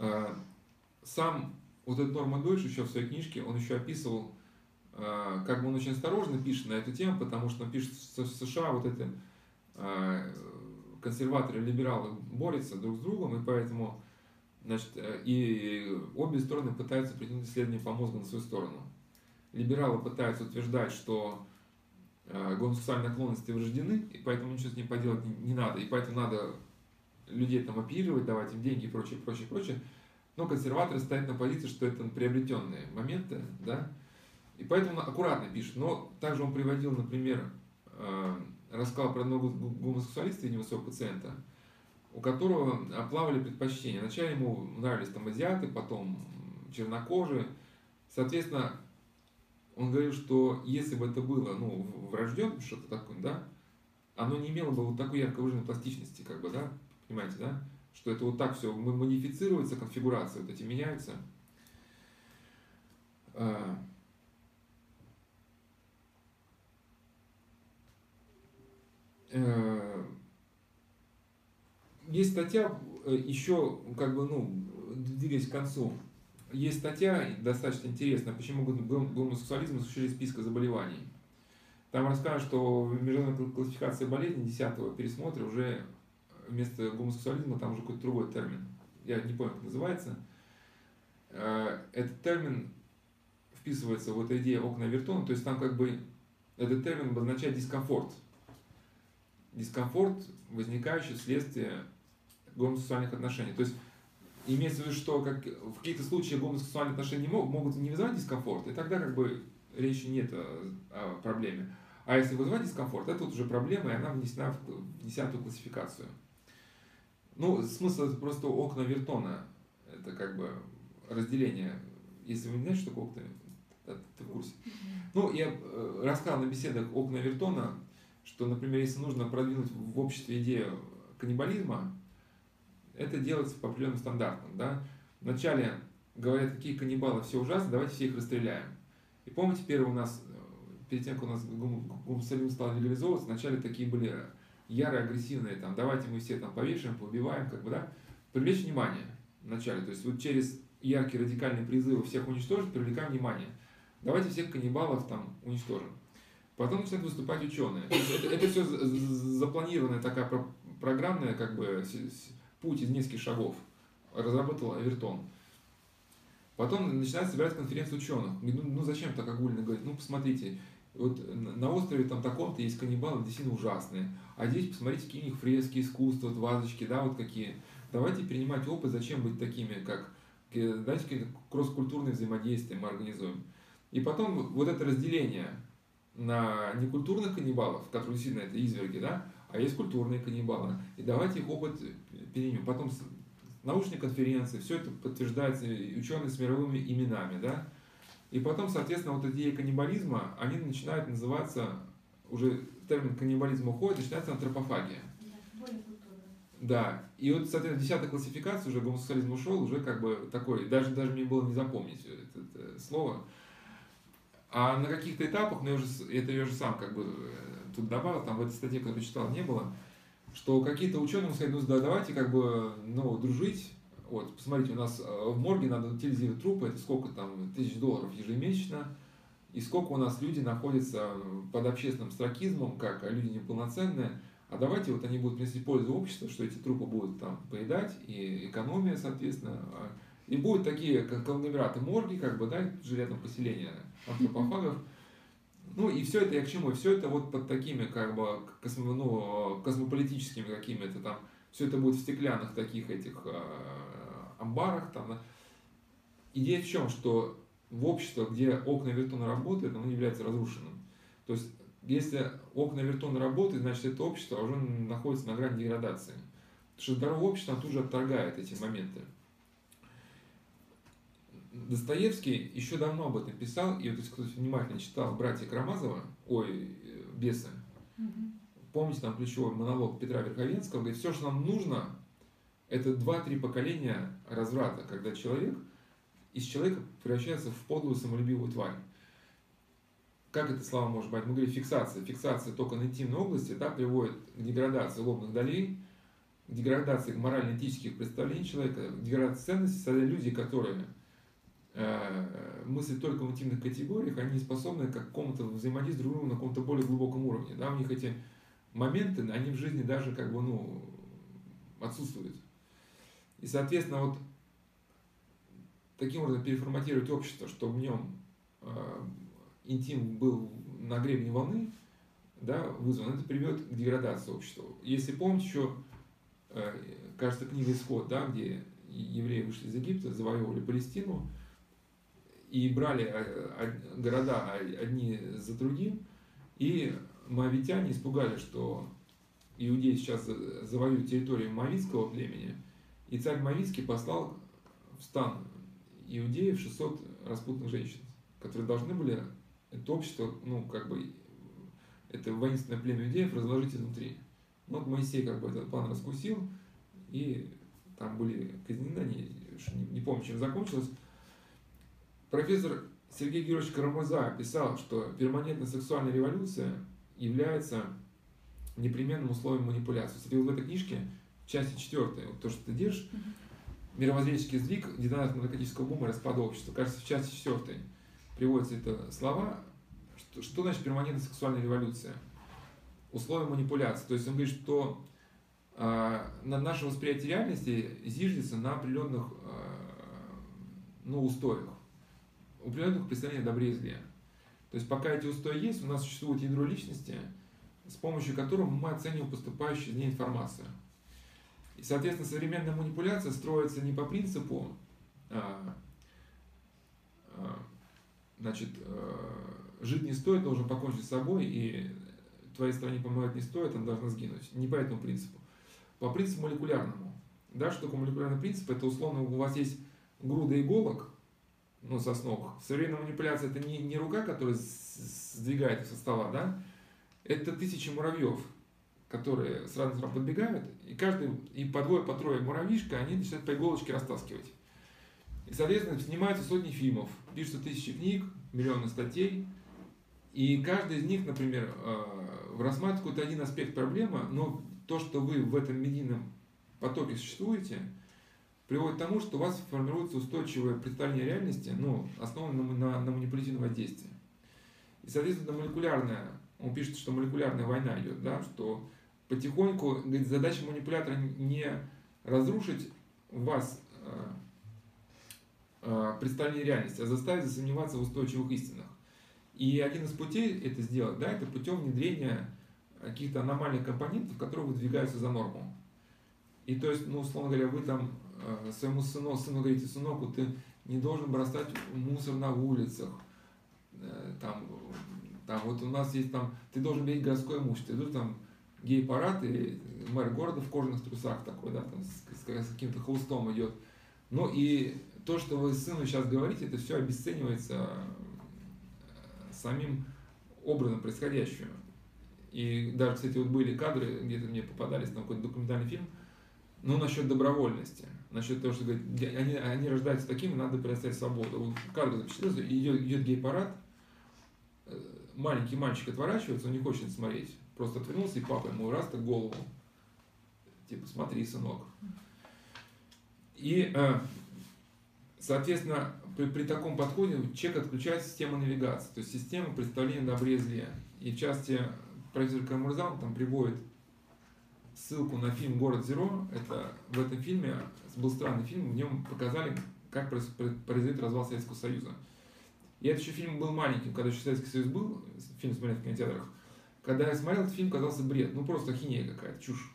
э, сам вот этот Норма Дойч еще в своей книжке, он еще описывал, э, как бы он очень осторожно пишет на эту тему, потому что он пишет, что в США вот эти э, консерваторы и либералы борются друг с другом, и поэтому значит, и обе стороны пытаются притянуть исследование по мозгу на свою сторону. Либералы пытаются утверждать, что гомосексуальные наклонности врождены, и поэтому ничего с ним поделать не, не надо, и поэтому надо людей там оперировать, давать им деньги и прочее, прочее, прочее. Но консерваторы стоят на позиции, что это приобретенные моменты, да, и поэтому он аккуратно пишет. Но также он приводил, например, э, рассказал про одного гомосексуалиста, видимо, своего пациента, у которого оплавали предпочтения. Вначале ему нравились там азиаты, потом чернокожие. Соответственно, он говорил, что если бы это было, ну, врожденным что-то такое, да, оно не имело бы вот такой ярко выраженной пластичности, как бы, да, понимаете, да, что это вот так все модифицируется, конфигурации вот эти меняются. А. Э, есть статья э, еще, как бы, ну, двигаясь к концу, есть статья достаточно интересная, почему гомосексуализм исключили из списка заболеваний. Там рассказывают, что в международной классификации болезней 10 пересмотра уже вместо гомосексуализма там уже какой-то другой термин. Я не помню, как называется. Э, этот термин вписывается в эту идею окна Вертона, то есть там как бы этот термин обозначает дискомфорт. Дискомфорт, возникающий вследствие гомосексуальных отношений. То есть имеется в виду, что как, в каких-то случаях гомосексуальные отношения могут, могут не вызывать дискомфорт, и тогда как бы речи нет о, о проблеме. А если вызывать дискомфорт, это вот уже проблема, и она внесена в десятую классификацию. Ну, смысл это просто окна Вертона. Это как бы разделение. Если вы не знаете, что такое окна, ты в курсе. Ну, я э, рассказал на беседах окна Вертона, что, например, если нужно продвинуть в обществе идею каннибализма, это делается по определенным стандартам. Да? Вначале говорят, какие каннибалы, все ужасно, давайте всех расстреляем. И помните, первый у нас, э, перед тем, как у нас гомосексуализм стал легализовываться, вначале такие были ярые, агрессивные, там, давайте мы все там повешаем, поубиваем, как бы, да, привлечь внимание вначале. То есть вот через яркие радикальные призывы всех уничтожить, привлекаем внимание. Давайте всех каннибалов там уничтожим. Потом начинают выступать ученые. Это, это все запланированная такая программная, как бы, путь из нескольких шагов. Разработал Авертон. Потом начинают собирать конференцию ученых. Ну, ну зачем так огульно говорить? Ну, посмотрите, вот на острове там таком-то есть каннибалы действительно ужасные. А здесь посмотрите, какие у них фрески, искусство, вот вазочки, да, вот какие. Давайте принимать опыт, зачем быть такими, как, давайте какие-то кросс-культурные взаимодействия мы организуем. И потом вот это разделение на некультурных каннибалов, которые действительно это изверги, да, а есть культурные каннибалы. И давайте их опыт переймем. Потом научные конференции, все это подтверждается ученые с мировыми именами, да, и потом, соответственно, вот идеи каннибализма, они начинают называться, уже термин каннибализм уходит, начинается антропофагия. Да, и вот, соответственно, десятая классификация, уже гомосексуализм ушел, уже как бы такой, даже, даже мне было не запомнить это, это слово. А на каких-то этапах, ну, я уже, это я уже сам как бы э, тут добавил, там в этой статье, которую читал, не было, что какие-то ученые сказали, ну, да, давайте как бы, ну, дружить, вот, посмотрите, у нас э, в морге надо утилизировать трупы, это сколько там, тысяч долларов ежемесячно, и сколько у нас люди находятся под общественным стракизмом, как люди неполноценные, а давайте вот они будут принести пользу обществу, что эти трупы будут там поедать, и экономия, соответственно, а, и будут такие конгломераты морги, как бы, да, жилетном поселения антропофагов, ну и все это я к чему? Все это вот под такими как бы космо, ну, космополитическими какими-то там, все это будет в стеклянных таких этих а, амбарах. Там, Идея в чем, что в обществе, где окна Вертона работают, оно является разрушенным. То есть, если окна Вертона работают, значит, это общество уже находится на грани деградации. Потому что здоровое общество тут же отторгает эти моменты. Достоевский еще давно об этом писал, и вот если кто-то внимательно читал «Братья Карамазова», ой, «Бесы», угу. помните там ключевой монолог Петра Верховенского, говорит, все, что нам нужно, это два-три поколения разврата, когда человек из человека превращается в подлую самолюбивую тварь. Как это слова может быть? Мы говорим фиксация. Фиксация только на интимной области да, приводит к деградации лобных долей, к деградации морально-этических представлений человека, к деградации ценностей, создали люди, которые э, мыслят только в интимных категориях, они способны к какому-то взаимодействию друг другу на каком-то более глубоком уровне. Да? У них эти моменты, они в жизни даже как бы, ну, отсутствуют. И, соответственно, вот таким образом переформатировать общество, чтобы в нем э, интим был на гребне волны, да, вызван, это приведет к деградации общества. Если помните еще, э, кажется, книга «Исход», да, где евреи вышли из Египта, завоевывали Палестину и брали э, города одни за другим, и моавитяне испугали, что иудеи сейчас завоюют территорию моавитского племени, и царь Моавитский послал в стан иудеев 600 распутных женщин, которые должны были это общество, ну, как бы, это воинственное племя иудеев разложить изнутри. Ну, вот Моисей как бы этот план раскусил, и там были казнены не, не помню, чем закончилось. Профессор Сергей Георгиевич Карамаза писал, что перманентная сексуальная революция является непременным условием манипуляции. Кстати, вот в этой книжке, части четвертой, вот то, что ты держишь, мировоззренческий сдвиг, динамика наркотического бума и распада общества. Кажется, в части четвертой приводятся это слова. Что, что значит перманентная сексуальная революция? Условия манипуляции. То есть он говорит, что э, на наше восприятие реальности зиждется на определенных э, ну, устоях, определенных представлениях добре и зле. То есть пока эти устои есть, у нас существует ядро личности, с помощью которого мы оцениваем поступающую из ней информацию. И, соответственно, современная манипуляция строится не по принципу, а, а, значит, а, жить не стоит, должен покончить с собой, и твоей стране помогать не стоит, она должна сгинуть. Не по этому принципу. По принципу молекулярному. Да, что такое молекулярный принцип? Это условно у вас есть груда иголок, ну, сосновых. Современная манипуляция это не, не рука, которая сдвигает со стола, да? Это тысячи муравьев, которые с разных сторон подбегают, и каждый, и по двое, по трое муравьишка, они начинают по иголочке растаскивать. И, соответственно, снимаются сотни фильмов, пишутся тысячи книг, миллионы статей, и каждый из них, например, э, рассматривает какой-то один аспект проблемы, но то, что вы в этом медийном потоке существуете, приводит к тому, что у вас формируется устойчивое представление реальности, ну, основанное на, на манипулятивном воздействии. И, соответственно, молекулярная, он пишет, что молекулярная война идет, да, что потихоньку, говорит, задача манипулятора не разрушить вас э, э, представление реальности, а заставить засомневаться в устойчивых истинах. И один из путей это сделать, да, это путем внедрения каких-то аномальных компонентов, которые выдвигаются за норму. И то есть, ну, условно говоря, вы там э, своему сыну, сыну говорите, сынок, ты не должен бросать мусор на улицах, там, там, вот у нас есть там, ты должен иметь городское имущество, идут там гей-парад, и мэр города в кожаных трусах такой, да, там с, с, с каким-то холстом идет. Ну и то, что вы сыну сейчас говорите, это все обесценивается э, самим образом происходящего. И даже, кстати, вот были кадры, где-то мне попадались на какой-то документальный фильм, ну, насчет добровольности, насчет того, что говорит, они, они рождаются такими, надо предоставить свободу. Вот кадр запечатлелся, идет, идет гей-парад, э, маленький мальчик отворачивается, он не хочет смотреть. Просто отвернулся, и папа ему раз так голову. Типа, смотри, сынок. И, э, соответственно, при, при таком подходе человек отключает систему навигации, то есть систему представления добре и зле. И в части профессор Камурзан там приводит ссылку на фильм «Город Зеро». Это в этом фильме, был странный фильм, в нем показали, как произойдет развал Советского Союза. И этот еще фильм был маленьким, когда еще Советский Союз был, фильм смотрели в кинотеатрах. Когда я смотрел этот фильм, казался бред, ну просто ахинея какая-то, чушь.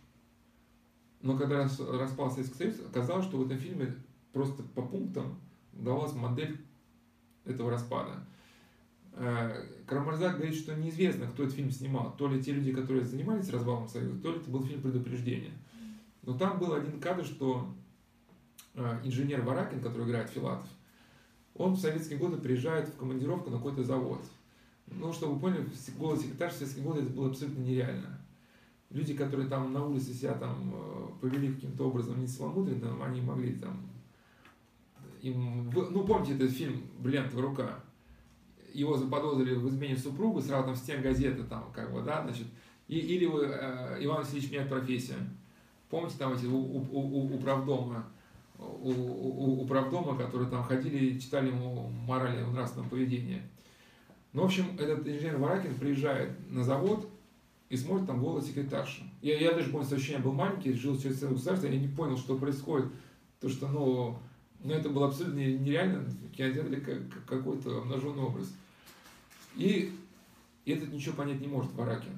Но когда распал Советский Союз, оказалось, что в этом фильме просто по пунктам давалась модель этого распада. Э, Карамарзак говорит, что неизвестно, кто этот фильм снимал. То ли те люди, которые занимались развалом Союза, то ли это был фильм предупреждения. Но там был один кадр, что э, инженер Варакин, который играет Филатов, он в советские годы приезжает в командировку на какой-то завод. Ну, чтобы вы поняли, в голос секретарь в советские годы это было абсолютно нереально. Люди, которые там на улице себя там э, повели каким-то образом не целомудренным, они могли там... Им, ну, помните этот фильм «Бриллиантовая рука»? Его заподозрили в измене супругу, сразу там стен газеты там, как бы, да, значит, и, или вы, э, Иван Васильевич меняет профессию. Помните там эти у, у, у, управдома, у, у, управдома, которые там ходили и читали ему морали нравственного поведения. Ну, в общем, этот инженер Варакин приезжает на завод и смотрит там голос секретарши. Я, я даже помню, ощущение был маленький, жил через целое государство, я не понял, что происходит. То, что, ну, ну это было абсолютно нереально, кинотеатре как, какой-то обнаженный образ. И этот ничего понять не может, Варакин.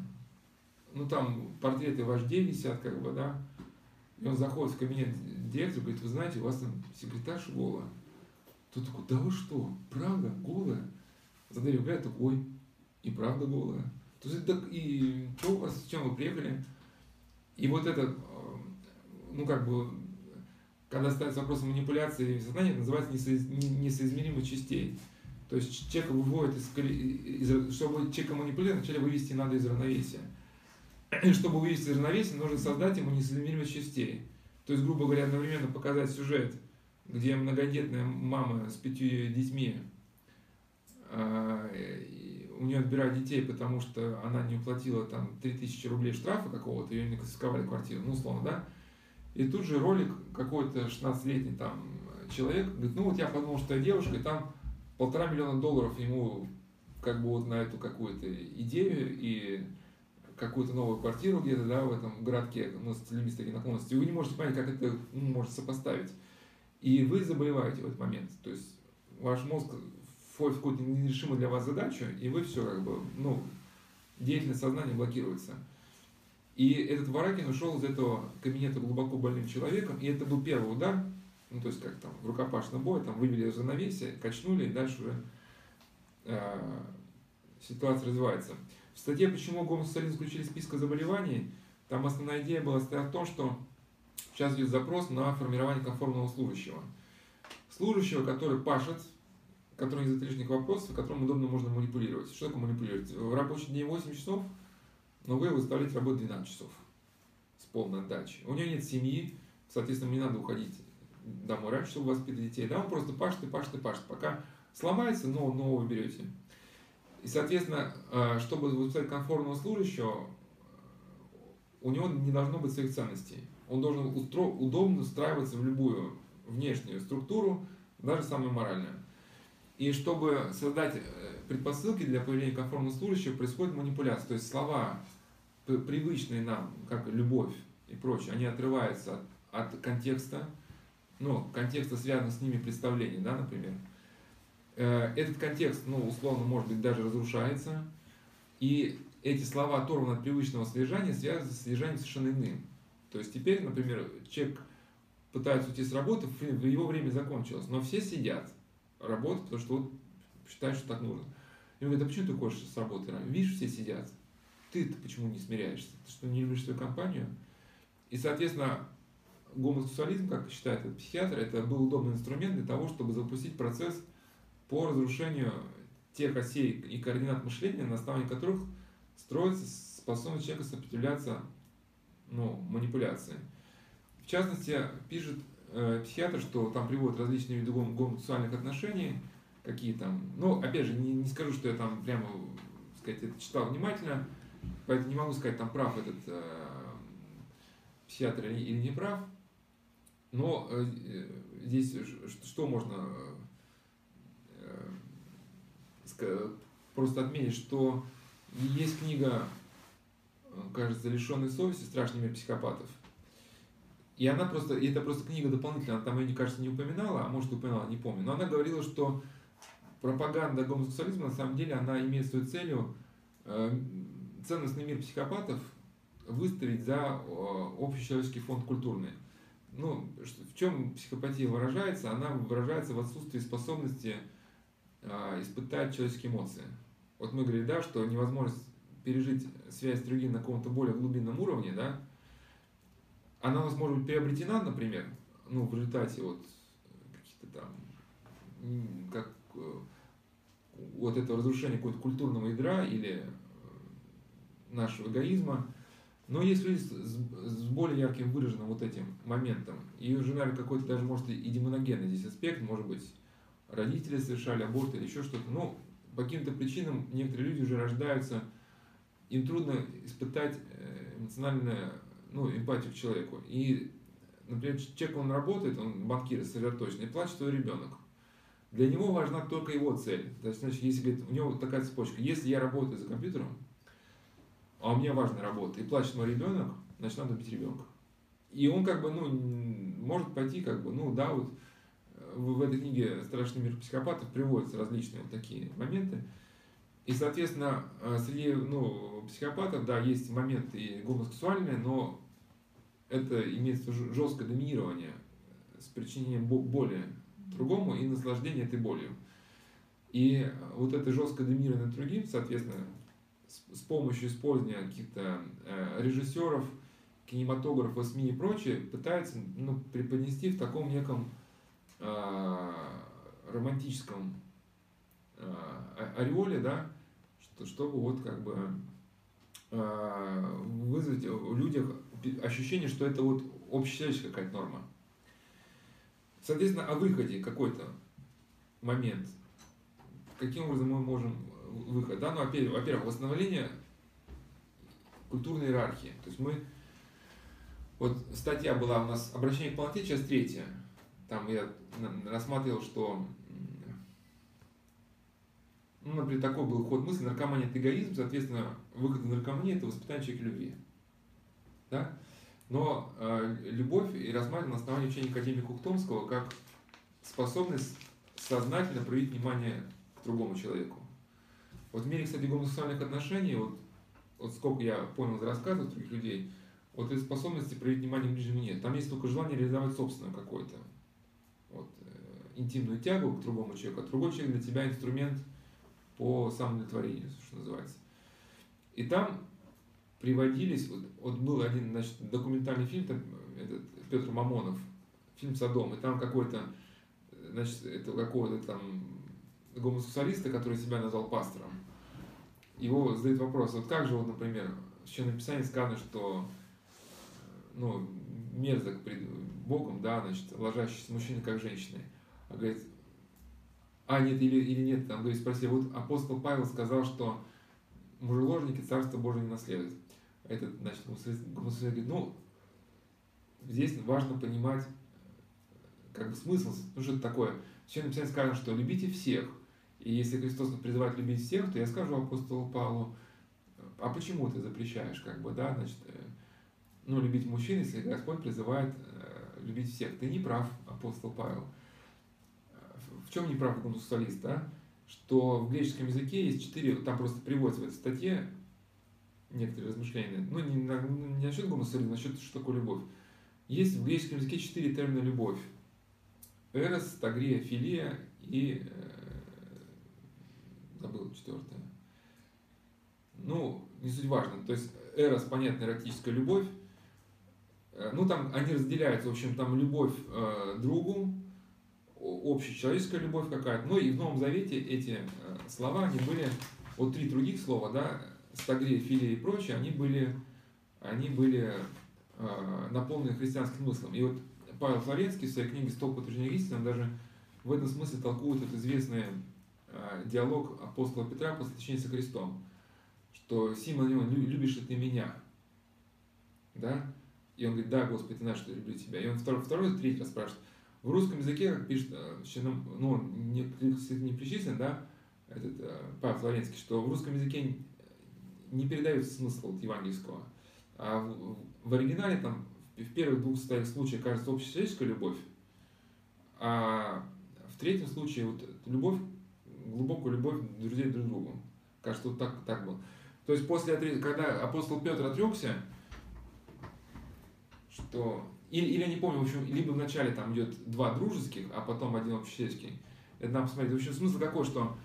Ну, там портреты вождей висят, как бы, да. И он заходит в кабинет директора, говорит, вы знаете, у вас там секретарша голая. Тут такой, да вы что, правда, голая? За дверью говорят, ой, и правда голая. То есть, так, и что у вас, с чем вы приехали? И вот это, э, ну, как бы, когда ставится вопрос манипуляции сознания, это называется несоизмеримость частей. То есть человека выводит из, из чтобы человека манипулировать, вначале вывести надо из равновесия. И чтобы вывести из равновесия, нужно создать ему несоизмеримость частей. То есть, грубо говоря, одновременно показать сюжет, где многодетная мама с пятью детьми, а, у нее отбирают детей, потому что она не уплатила там 3000 рублей штрафа какого-то, ее не конфисковали квартиру, ну, условно, да. И тут же ролик какой-то 16-летний там человек говорит, ну вот я подумал, что я девушка, и там полтора миллиона долларов ему как бы вот на эту какую-то идею и какую-то новую квартиру где-то, да, в этом городке, ну, с людьми с такими наклонностью, и вы не можете понять, как это ну, может сопоставить. И вы заболеваете в этот момент. То есть ваш мозг входит в какую-то нерешимую для вас задачу, и вы все как бы, ну, деятельность сознания блокируется. И этот Варакин ушел из этого кабинета глубоко больным человеком, и это был первый удар, ну, то есть как там в рукопашном бое, там вывели из равновесия, качнули, и дальше уже э, ситуация развивается. В статье «Почему гомосексуализм исключили из списка заболеваний» там основная идея была в том, что сейчас идет запрос на формирование конформного служащего. Служащего, который пашет, который не задает лишних вопросов, которым удобно можно манипулировать. Что такое манипулировать? В рабочий день 8 часов, но вы выставляете работу 12 часов с полной отдачей. У него нет семьи, соответственно, не надо уходить домой раньше, чтобы воспитать детей. Да, он просто пашет и пашет и пашет. Пока сломается, но нового берете. И, соответственно, э, чтобы выпускать комфортного служащего, у него не должно быть своих ценностей. Он должен устро... удобно устраиваться в любую внешнюю структуру, даже самую моральную. И чтобы создать э, предпосылки для появления комфортного служащего, происходит манипуляция. То есть слова, привычные нам, как любовь и прочее, они отрываются от, от контекста, ну, контекста связанного с ними представлений, да, например. Э, этот контекст, ну, условно, может быть, даже разрушается, и эти слова оторваны от привычного содержания, связаны с содержанием совершенно иным. То есть теперь, например, человек пытается уйти с работы, его время закончилось, но все сидят, работают, потому что вот считают, что так нужно. И он говорит, а почему ты хочешь с работы? Видишь, все сидят. Ты-то почему не смиряешься? Ты что, не любишь свою компанию? И, соответственно, гомосексуализм, как считает этот психиатр, это был удобный инструмент для того, чтобы запустить процесс по разрушению тех осей и координат мышления, на основании которых строится способность человека сопротивляться ну, манипуляции. В частности, пишет э, психиатр, что там приводят различные виды гом- гомосексуальных отношений, какие там, ну, опять же, не, не скажу, что я там прямо, сказать, это читал внимательно, поэтому не могу сказать, там прав этот э, психиатр или, не прав, но э, здесь что можно просто отметить, что есть книга, кажется, «Лишенный совести. Страшный мир психопатов». И она просто, и это просто книга дополнительная, она там ее, кажется, не упоминала, а может упоминала, не помню. Но она говорила, что пропаганда гомосексуализма, на самом деле, она имеет свою целью э, ценностный мир психопатов выставить за общечеловеческий фонд культурный. Ну, в чем психопатия выражается? Она выражается в отсутствии способности а, испытать человеческие эмоции. Вот мы говорили, да, что невозможность пережить связь с другим на каком-то более глубинном уровне, да, она у нас может быть приобретена, например, ну, в результате вот каких-то там, как э, вот этого разрушения какого-то культурного ядра или э, нашего эгоизма, но есть люди с, с более ярким выраженным вот этим моментом, и уже, наверное, какой-то даже может и демоногенный здесь аспект, может быть, родители совершали аборт или еще что-то. Но по каким-то причинам некоторые люди уже рождаются, им трудно испытать э, эмоциональное ну, эмпатию к человеку. И, например, человек, он работает, он банкир сосредоточен, и плачет свой ребенок. Для него важна только его цель. То есть, значит, если говорит, у него такая цепочка, если я работаю за компьютером, а у меня важная работа, и плачет мой ребенок, значит, надо убить ребенка. И он как бы, ну, может пойти, как бы, ну, да, вот в, в этой книге «Страшный мир психопатов» приводятся различные вот такие моменты. И, соответственно, э, среди ну, психопатов, да, есть моменты гомосексуальные, но это имеется жесткое доминирование с причинением боли другому и наслаждение этой болью. И вот это жесткое доминирование другим, соответственно, с, с помощью использования каких-то э, режиссеров, кинематографов, СМИ и прочее, пытается ну, преподнести в таком неком э, романтическом э, ореоле, да, чтобы вот как бы э, вызвать у людях ощущение, что это вот общечеловеческая какая-то норма. Соответственно, о выходе какой-то момент. Каким образом мы можем выход? Да, ну, во-первых, восстановление культурной иерархии. То есть мы... Вот статья была у нас «Обращение к полноте», часть третья. Там я рассматривал, что ну, например, такой был ход мысли, наркомания – это эгоизм, соответственно, выход из наркомании – это воспитание человека любви. Да? Но э, любовь и рассматривали на основании учения академика Ухтомского как способность сознательно проявить внимание к другому человеку. Вот в мире, кстати, гомосексуальных отношений, вот, вот сколько я понял из рассказов других людей, вот этой способности проявить внимание к ближнему нет. Там есть только желание реализовать собственное какое-то вот, э, интимную тягу к другому человеку, а другой человек для тебя инструмент по самоудовлетворению, что называется. И там приводились, вот, вот был один значит, документальный фильм, там, этот, Петр Мамонов, фильм «Содом», и там какой-то, значит, это какого-то там гомосексуалиста, который себя назвал пастором, его задают вопрос, вот как же, вот, например, в Священном сказано, что ну, мерзок пред Богом, да, значит, ложащийся мужчина как женщина. А говорит, а нет, или, или нет, там, говорит, спросили, вот апостол Павел сказал, что мужеложники Царство Божие не наследуют этот, значит, гомосексуалист говорит, ну, здесь важно понимать как бы смысл, ну что это такое. В Священном Писании сказано, что любите всех. И если Христос призывает любить всех, то я скажу апостолу Павлу, а почему ты запрещаешь, как бы, да, значит, э, ну, любить мужчин, если Господь призывает э, любить всех. Ты не прав, апостол Павел. В чем не прав гомосексуалист, да? Что в греческом языке есть четыре, там просто приводится в этой статье, некоторые размышления. Ну, не, на, не насчет гомосексуализма, а насчет, что такое любовь. Есть в греческом языке четыре термина любовь. Эрос, тагрия, филия и... Э, забыл четвертое. Ну, не суть важно. То есть эрос, понятно, эротическая любовь. Э, ну, там они разделяются, в общем, там любовь э, другу, общечеловеческая любовь какая-то. Ну, и в Новом Завете эти э, слова, они были, вот три других слова, да, стагрия, филия и прочее, они были, они были э, наполнены христианским смыслом. И вот Павел Флоренский в своей книге «Столб подтверждения истины» даже в этом смысле толкует этот известный э, диалог апостола Петра после течения со Христом, что «Симон, любишь ли ты меня?» Да? И он говорит, да, Господи, ты знаешь, что я люблю тебя. И он второй, второй третий раз спрашивает. В русском языке, как пишет, э, ну, не, не причислен, да, этот Павел Флоренский, что в русском языке не передается смысл вот евангельского. А в, в оригинале там в первых двух случаях кажется общечеловеческая любовь, а в третьем случае вот любовь, глубокую любовь друзей друг к другу. Кажется, вот так, так было. То есть после когда апостол Петр отрекся, что или, или я не помню, в общем, либо вначале там идет два дружеских, а потом один общечеловеческий. Это нам посмотреть. В общем, смысл какой, что,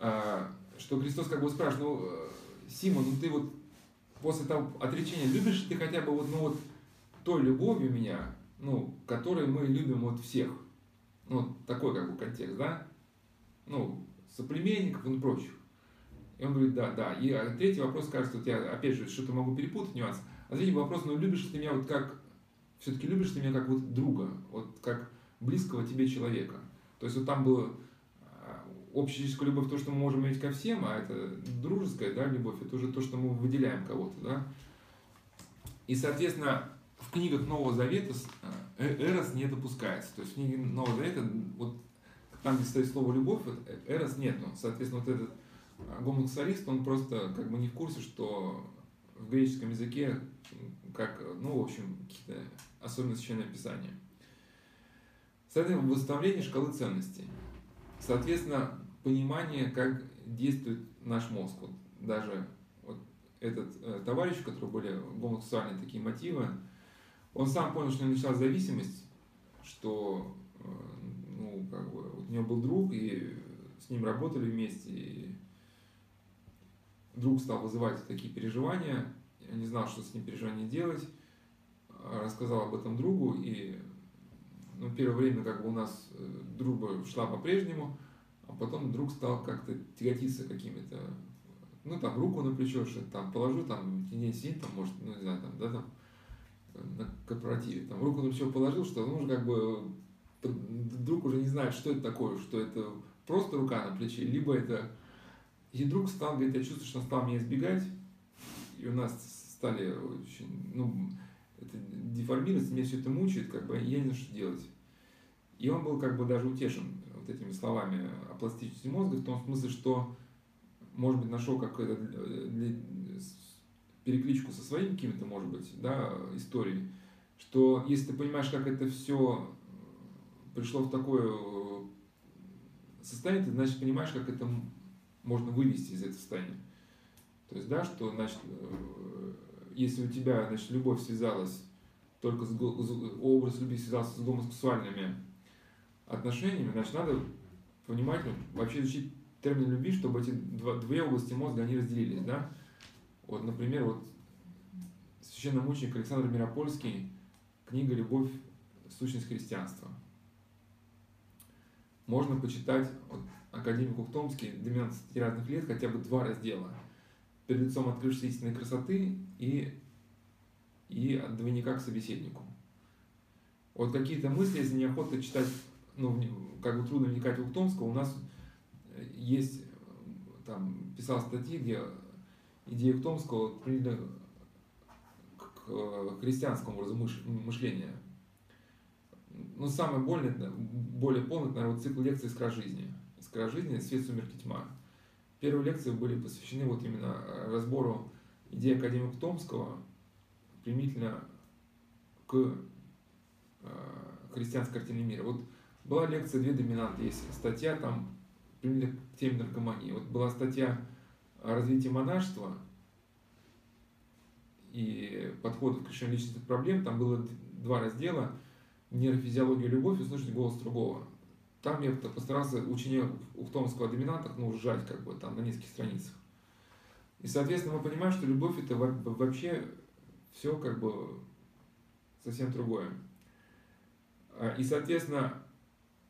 э, что Христос как бы спрашивает, ну, Сима, ну ты вот после того отречения любишь ты хотя бы вот, ну вот той любовью меня, ну, которой мы любим вот всех. Ну, такой как бы контекст, да? Ну, соплеменников и прочих. И он говорит, да, да. И а третий вопрос, кажется, вот я опять же что-то могу перепутать нюанс. А третий вопрос, ну любишь ты меня вот как, все-таки любишь ты меня как вот друга, вот как близкого тебе человека. То есть вот там было общечеловеческая любовь, то, что мы можем иметь ко всем, а это дружеская да, любовь, это уже то, что мы выделяем кого-то. Да? И, соответственно, в книгах Нового Завета э, эрос не допускается. То есть в книге Нового Завета, вот там, где стоит слово «любовь», эрос нет. Соответственно, вот этот гомосексуалист, он просто как бы не в курсе, что в греческом языке, как, ну, в общем, какие-то особенности священного писания. Соответственно, восстановление шкалы ценностей. Соответственно, понимание, как действует наш мозг. Вот даже вот этот э, товарищ, у которого были гомосексуальные такие мотивы, он сам понял, что у него началась зависимость, что э, ну, как бы, вот у него был друг, и с ним работали вместе, и друг стал вызывать такие переживания, я не знал, что с ним переживания делать, а рассказал об этом другу, и ну, первое время как бы у нас э, дружба шла по-прежнему, а потом друг стал как-то тяготиться какими-то, ну, там, руку на плечо, что там, положу, там, день сидит, там, может, ну, не знаю, там, да, там, на корпоративе, там, руку на плечо положил, что, ну, уже как бы, друг уже не знает, что это такое, что это просто рука на плече, либо это и друг стал, говорит, я чувствую, что он стал меня избегать, и у нас стали очень, ну, это деформироваться, меня все это мучает, как бы, я не знаю, что делать. И он был как бы даже утешен вот этими словами о пластичности мозга, в том смысле, что, может быть, нашел какую-то перекличку со своими какими-то, может быть, да, историей, что если ты понимаешь, как это все пришло в такое состояние, ты, значит, понимаешь, как это можно вывести из этого состояния. То есть, да, что, значит, э, если у тебя, значит, любовь связалась только с, образ любви связался с гомосексуальными отношениями, значит, надо понимать, вообще изучить термин любви, чтобы эти два, две области мозга, они разделились, да. Вот, например, вот священномученик Александр Миропольский, книга «Любовь. Сущность христианства». Можно почитать, вот, академик Ухтомский, 12 разных лет, хотя бы два раздела. Перед лицом открывшейся истинной красоты и, и от двойника к собеседнику. Вот какие-то мысли, если неохота читать, ну, как бы трудно вникать в Ухтомского, у нас есть, там, писал статьи, где идея Ухтомского приняли к христианскому размышлению. Но самое больное, более полное, наверное, вот цикл лекций «Искра жизни» искра жизни, свет, сумерки, тьма. Первые лекции были посвящены вот именно э, разбору идеи академика Томского применительно к э, христианской картине мира. Вот была лекция «Две доминанты», есть статья там применительно к теме наркомании. Вот была статья о развитии монашества и подходов к решению личностных проблем. Там было два раздела «Нейрофизиология и любовь» и «Услышать голос другого». Там я постарался учение Ухтомского о доминантах, ну, сжать как бы там на нескольких страницах. И, соответственно, мы понимаем, что любовь это вообще все как бы совсем другое. А, и, соответственно,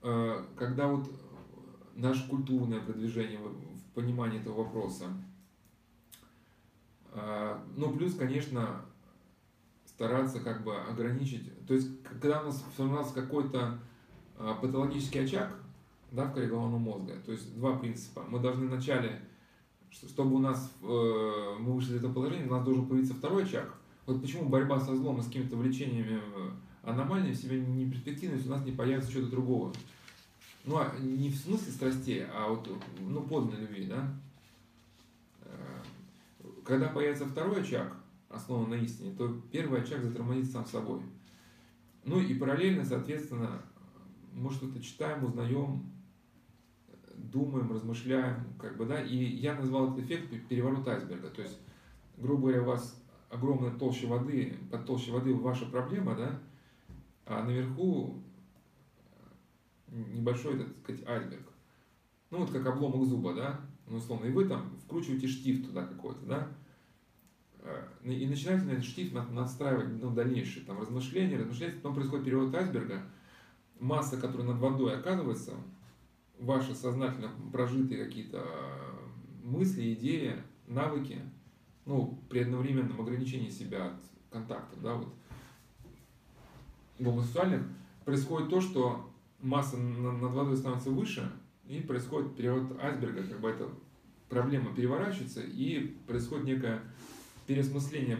а, когда вот наше культурное продвижение в понимании этого вопроса, а, ну, плюс, конечно, стараться как бы ограничить, то есть, когда у нас формировался какой-то а, патологический очаг да, в коре головного мозга. То есть два принципа. Мы должны вначале, чтобы у нас э, мы вышли из этого положения, у нас должен появиться второй очаг. Вот почему борьба со злом и с какими-то влечениями аномальными в себе не перспективна, если у нас не появится что-то другого. Ну, а не в смысле страстей, а вот ну, подлинной любви, да? Э, когда появится второй очаг, основан на истине, то первый очаг затормозит сам собой. Ну и параллельно, соответственно, мы что-то читаем, узнаем, думаем, размышляем, как бы, да, и я назвал этот эффект переворот айсберга, то есть, грубо говоря, у вас огромная толща воды, под толщей воды ваша проблема, да, а наверху небольшой, так сказать, айсберг. Ну, вот как обломок зуба, да, ну, условно, и вы там вкручиваете штифт туда какой-то, да, и начинаете на этот штифт настраивать ну, дальнейшие там размышления, размышления, потом происходит перевод айсберга, масса, которая над водой оказывается, ваши сознательно прожитые какие-то мысли, идеи, навыки, ну, при одновременном ограничении себя от контактов, да, вот, гомосексуальных, происходит то, что масса над водой становится выше, и происходит переворот айсберга, как бы эта проблема переворачивается, и происходит некое переосмысление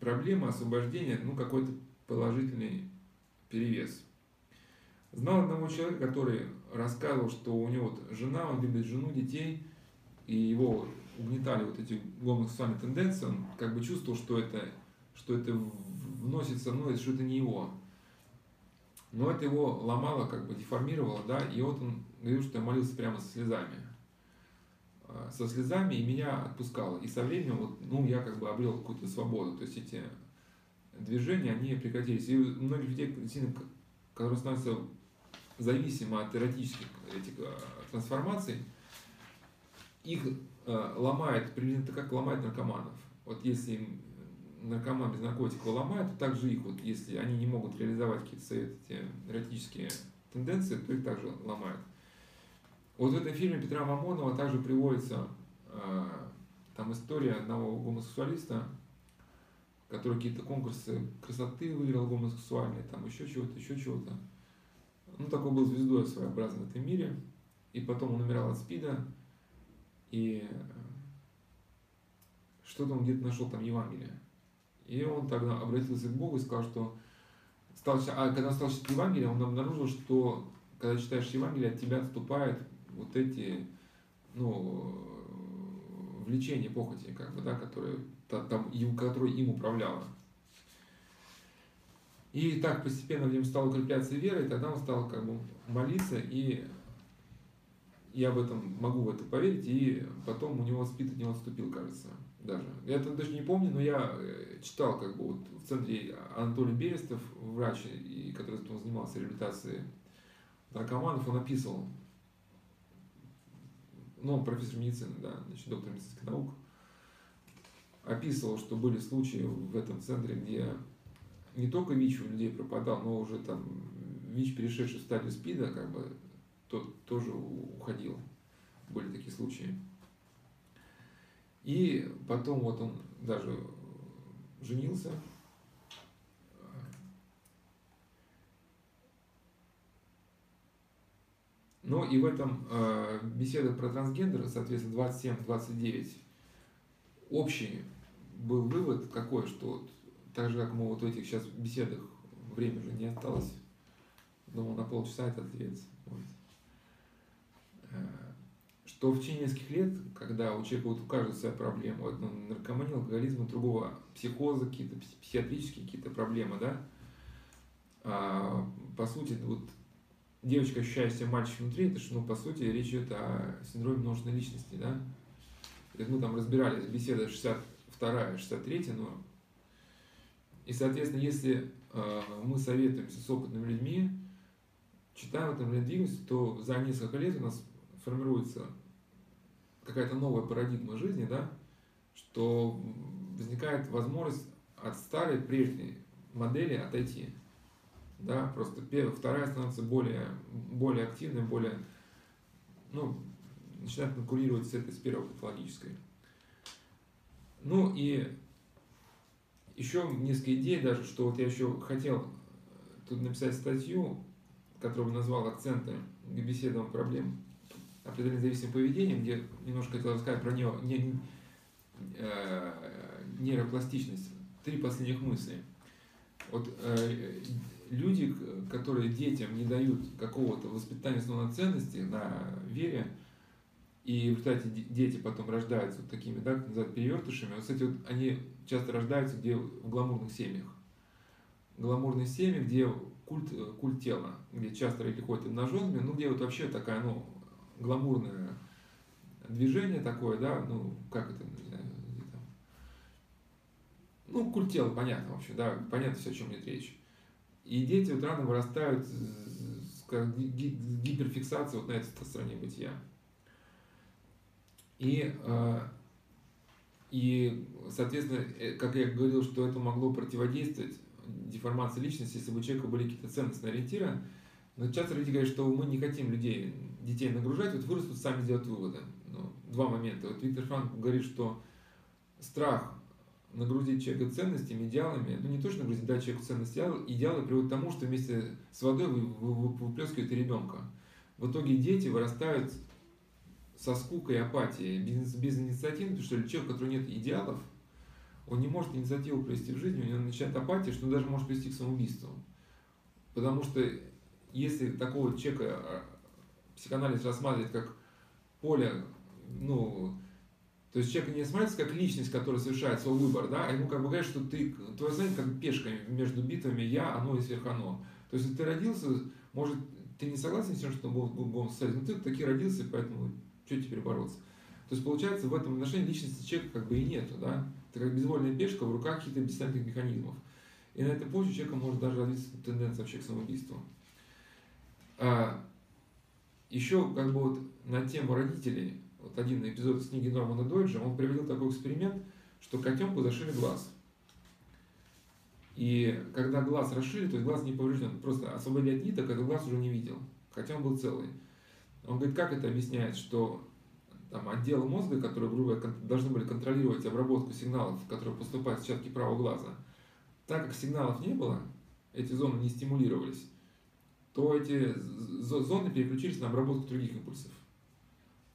проблема освобождения, ну, какой-то положительный перевес. Знал одного человека, который рассказывал, что у него вот жена, он любит жену, детей, и его угнетали вот эти гомосексуальные тенденции, он как бы чувствовал, что это, что это вносится, ну, это не его. Но это его ломало, как бы деформировало, да, и вот он говорил, что я молился прямо со слезами. А, со слезами, и меня отпускало. И со временем, вот, ну, я как бы обрел какую-то свободу. То есть эти движения, они прекратились. И у многих людей, сильно, которые становятся зависимы от эротических этих а, трансформаций, их э, ломает, примерно как ломает наркоманов. Вот если им наркоман без наркотиков ломает, то также их, вот, если они не могут реализовать какие-то свои эти эротические тенденции, то их также ломает. Вот в этом фильме Петра Мамонова также приводится э, там история одного гомосексуалиста, который какие-то конкурсы красоты выиграл гомосексуальные, там еще чего-то, еще чего-то. Ну, такой был звездой своеобразной в этом мире. И потом он умирал от СПИДа, и э, что-то он где-то нашел там Евангелие. И он тогда обратился к Богу и сказал, что стал, а когда стал читать Евангелие, он обнаружил, что когда читаешь Евангелие, от тебя отступают вот эти, ну, влечения, похоти, как бы, да, которые, там, которые им управляло. И так постепенно в нем стала укрепляться вера, и тогда он стал как бы молиться, и я в этом могу в это поверить, и потом у него спит от него отступил, кажется, даже. Я это даже не помню, но я э, читал, как бы, вот в центре Анатолий Берестов, врач, который занимался реабилитацией наркоманов, он описывал, ну, он профессор медицины, да, значит, доктор медицинских наук, описывал, что были случаи в этом центре, где не только ВИЧ у людей пропадал, но уже там ВИЧ, перешедший в стадию СПИДа, как бы тот тоже уходил. Были такие случаи. И потом вот он даже женился. Ну и в этом э, беседах про трансгендер, соответственно, 27-29, общий был вывод какой, что вот, так же, как мы вот в этих сейчас беседах, время же не осталось, думал, на полчаса это ответ. Может что в течение нескольких лет, когда у человека вот у каждого своя проблема, вот, ну, наркомания, алкоголизм, другого психоза, какие-то психиатрические какие-то проблемы, да, а, по сути, вот девочка, ощущая себя мальчиком внутри, это что, ну, по сути, речь идет о синдроме множественной личности, да. То мы там разбирали беседа 62 63 но и, соответственно, если э, мы советуемся с опытными людьми, читаем этом двигаемся, то за несколько лет у нас формируется какая-то новая парадигма жизни, да, что возникает возможность от старой, прежней модели отойти. Да, просто первая, вторая становится более, более активной, более, ну, начинает конкурировать с этой, с первой патологической. Ну и еще несколько идей даже, что вот я еще хотел тут написать статью, которую назвал акценты к беседам проблем определенным зависимым поведением, где немножко хотел рассказать про нее, не, э, нейропластичность. Три последних мысли. Вот э, люди, которые детям не дают какого-то воспитания основной ценности на вере, и в результате дети потом рождаются вот такими, да, как называют, перевертышами. Вот, кстати, вот они часто рождаются где в гламурных семьях. Гламурные семьи, где культ, культ тела, где часто родители ходят обнаженными, ну, где вот вообще такая, ну, гламурное движение такое, да, ну, как это, не знаю, ну, культ тела, понятно вообще, да, понятно все, о чем идет речь. И дети вот рано вырастают с, гиперфиксацией вот на этой стороне бытия. И, э, и, соответственно, э, как я говорил, что это могло противодействовать деформации личности, если бы у человека были какие-то ценностные ориентиры, но часто люди говорят, что мы не хотим людей, детей нагружать, вот вырастут, сами сделать выводы. Ну, два момента. Вот Виктор Франк говорит, что страх нагрузить человека ценностями, идеалами, ну не то, что нагрузить, дать человеку ценности, идеалы, идеалы приводят к тому, что вместе с водой вы, вы, вы, выплескивают ребенка. В итоге дети вырастают со скукой и апатией, без, без инициативы, потому что человек, у которого нет идеалов, он не может инициативу привести в жизнь, у него начинает апатия, что даже может привести к самоубийству. Потому что если такого человека а, психоанализ рассматривает как поле, ну, то есть человек не рассматривается как личность, которая совершает свой выбор, да, а ему как бы говорят, что ты, твое сознание как пешка между битвами я, оно и сверхоно. То есть, ты родился, может, ты не согласен с тем, что был гомосексуализм, но ты таки родился, поэтому что теперь бороться? То есть, получается, в этом отношении личности человека как бы и нету, да? Это как безвольная пешка в руках каких-то бессознательных механизмов. И на этой почве человека может даже развиться тенденция вообще к самоубийству. А, еще как бы вот на тему родителей, вот один эпизод из книги Нормана Дойджа, он приводил такой эксперимент, что котенку зашили глаз. И когда глаз расшили, то есть глаз не поврежден, просто освободили от ниток, этот глаз уже не видел, хотя он был целый. Он говорит, как это объясняет, что там, отделы мозга, которые, грубо говоря, должны были контролировать обработку сигналов, которые поступают в сетчатки правого глаза, так как сигналов не было, эти зоны не стимулировались, то эти зоны переключились на обработку других импульсов.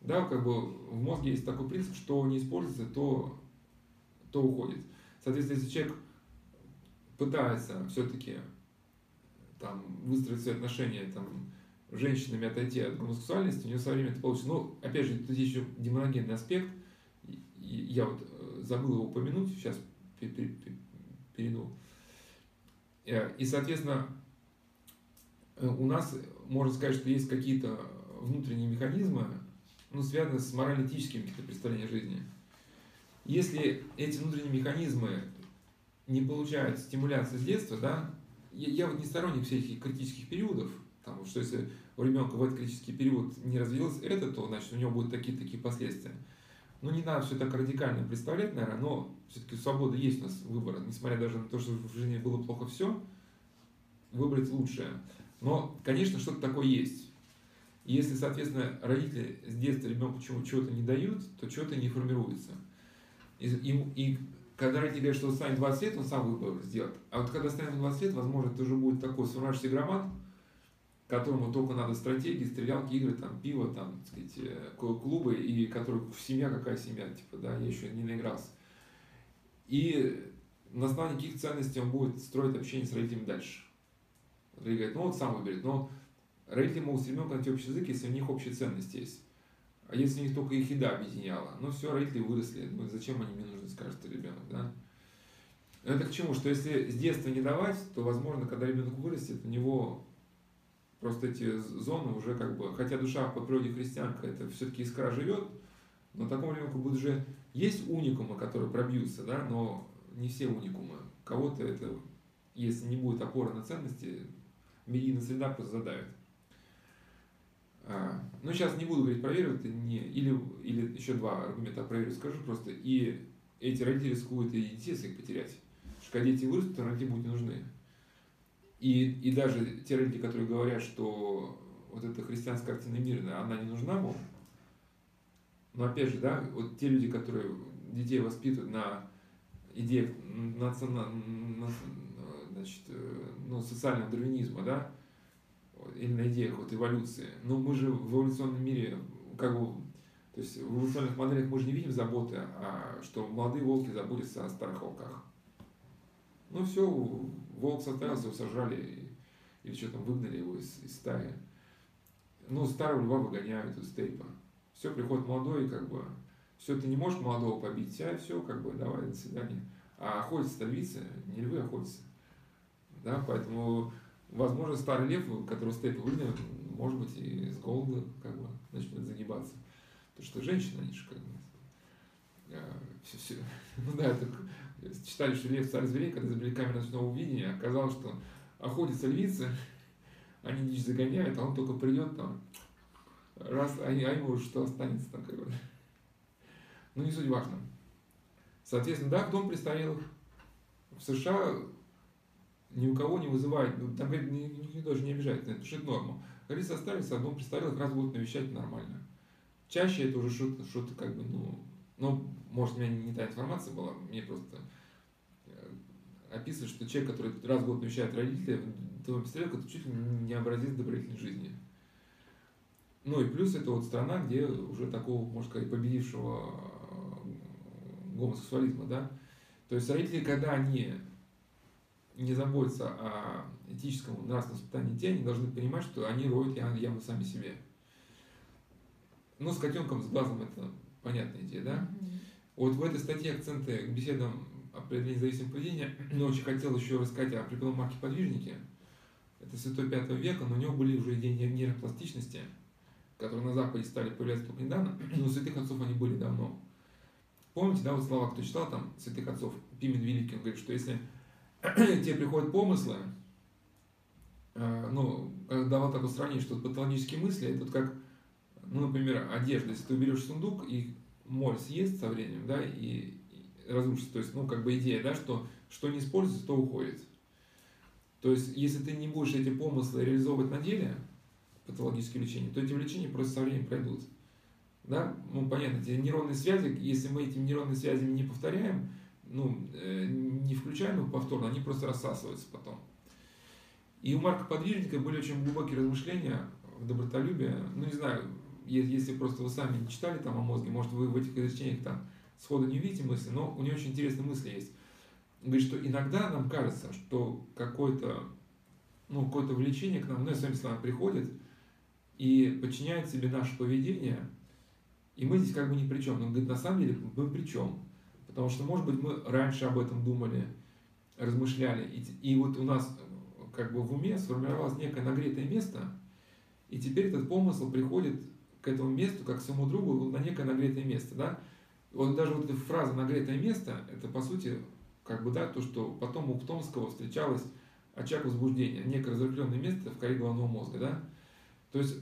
Да, как бы в мозге есть такой принцип, что не используется, то, то уходит. Соответственно, если человек пытается все-таки там, выстроить свои отношения там, с женщинами, отойти от гомосексуальности, у него со временем это получится. Но, опять же, тут есть еще демоногенный аспект. Я вот э, забыл его упомянуть, сейчас перейду. Э, и, соответственно, э, у нас, можно сказать, что есть какие-то внутренние механизмы, ну, связанные с морально-этическими какими-то представлениями жизни. Если эти внутренние механизмы не получают стимуляции с детства, да, я, я вот не сторонник всех критических периодов, там, что если у ребенка в этот критический период не развилось это, то значит у него будут такие-такие последствия. Ну, не надо все так радикально представлять, наверное, но все-таки свобода есть у нас выбора, несмотря даже на то, что в жизни было плохо все, выбрать лучшее. Но, конечно, что-то такое есть. И если, соответственно, родители с детства ребенку чего-то не дают, то что-то не формируется. И, и, и когда родители говорят, что станет 20 лет, он сам выбор сделает. А вот когда станет 20 лет, возможно, это уже будет такой сформировавшийся громад, которому только надо стратегии, стрелялки, игры, там, пиво, там, так сказать, э, клубы, и который семья, какая семья, типа, да, я еще не наигрался. И на основании каких ценностей он будет строить общение с родителями дальше. Родители говорят, ну вот сам выберет, но родители могут с ребенком найти общий язык, если у них общие ценности есть. А если у них только их еда объединяла, ну все, родители выросли, ну зачем они мне нужны, скажет ребенок, да? Но это к чему? Что если с детства не давать, то, возможно, когда ребенок вырастет, у него просто эти зоны уже как бы, хотя душа по природе христианка, это все-таки искра живет, но такому ребенку будет уже, есть уникумы, которые пробьются, да, но не все уникумы. Кого-то это, если не будет опоры на ценности, медийная среда просто задавит. А, ну, сейчас не буду говорить проверю, не, или, или еще два аргумента проверю, скажу просто. И эти родители рискуют и детей своих потерять. Потому что когда дети вырастут, то родители будут не нужны. И, и даже те родители, которые говорят, что вот эта христианская картина мира, она не нужна, мол, но опять же, да, вот те люди, которые детей воспитывают на идеях на, на, на, значит, э, ну, социального дарвинизма, да, или на идеях вот эволюции. Но мы же в эволюционном мире, как бы, то есть в эволюционных моделях мы же не видим заботы, а что молодые волки заботятся о старых волках. Ну все, волк состоялся, его сожрали, или что там, выгнали его из, из стаи. Ну, старого льва выгоняют из стейпа. Все, приходит молодой, как бы, все, ты не можешь молодого побить, а все, как бы, давай, до свидания. А охотятся львицы, не львы охотятся. Да, поэтому Возможно, старый лев, который степи выгнал, может быть, и с голода как бы начнет загибаться. Потому что женщины, они же как бы все, все, ну да, так, читали, что лев царь зверей, когда изобрели камеру ночного видения, оказалось, что охотятся львицы, они дичь загоняют, а он только придет там, раз, а, ему уже что останется там, как бы. Ну, не суть важно. Соответственно, да, в дом престарелых в США ни у кого не вызывает, ну, там говорит, никто даже не обижает, это это норма. Говорит, состарился, одном престарелых раз будут навещать нормально. Чаще это уже что-то, что-то как бы, ну, ну, может, у меня не та информация была, мне просто э, описывают, что человек, который раз в год навещает родителей, то престарелых, это чуть ли не образец добродетельной жизни. Ну и плюс это вот страна, где уже такого, можно сказать, победившего э, гомосексуализма, да, То есть родители, когда они не заботятся о этическом, нравственном воспитании детей, они должны понимать, что они роют яму сами себе. Ну, с котенком, с глазом это понятная идея, да? Mm-hmm. Вот в этой статье акценты к беседам о определении зависимого поведения, но очень хотел еще рассказать о прикладном марке подвижники. Это святой пятого века, но у него были уже идеи нейропластичности, которые на Западе стали появляться только недавно, но у святых отцов они были давно. Помните, да, вот слова, кто читал там святых отцов, Пимен Великий, он говорит, что если тебе приходят помыслы, э, ну, давал такое сравнение, что патологические мысли, это вот как, ну, например, одежда, если ты уберешь сундук, и моль съест со временем, да, и, разрушится, то есть, ну, как бы идея, да, что что не используется, то уходит. То есть, если ты не будешь эти помыслы реализовывать на деле, патологические лечения, то эти влечения просто со временем пройдут. Да? Ну, понятно, эти нейронные связи, если мы этими нейронными связями не повторяем, ну, э, не включаем их повторно, они просто рассасываются потом. И у Марка Подвижника были очень глубокие размышления в добротолюбие. Ну, не знаю, если просто вы сами не читали там о мозге, может, вы в этих изречениях там сходу не видите мысли, но у него очень интересные мысли есть. Говорит, что иногда нам кажется, что какое-то ну, какое-то влечение к нам, ну, я своими словами, приходит и подчиняет себе наше поведение, и мы здесь как бы ни при чем. Но он говорит, на самом деле мы при чем? Потому что, может быть, мы раньше об этом думали, размышляли, и, и вот у нас как бы в уме сформировалось некое нагретое место, и теперь этот помысл приходит к этому месту, как к своему другу, на некое нагретое место, да. Вот даже вот эта фраза «нагретое место» — это, по сути, как бы, да, то, что потом у Птомского встречалось очаг возбуждения, некое разрыхленное место в коре головного мозга, да. То есть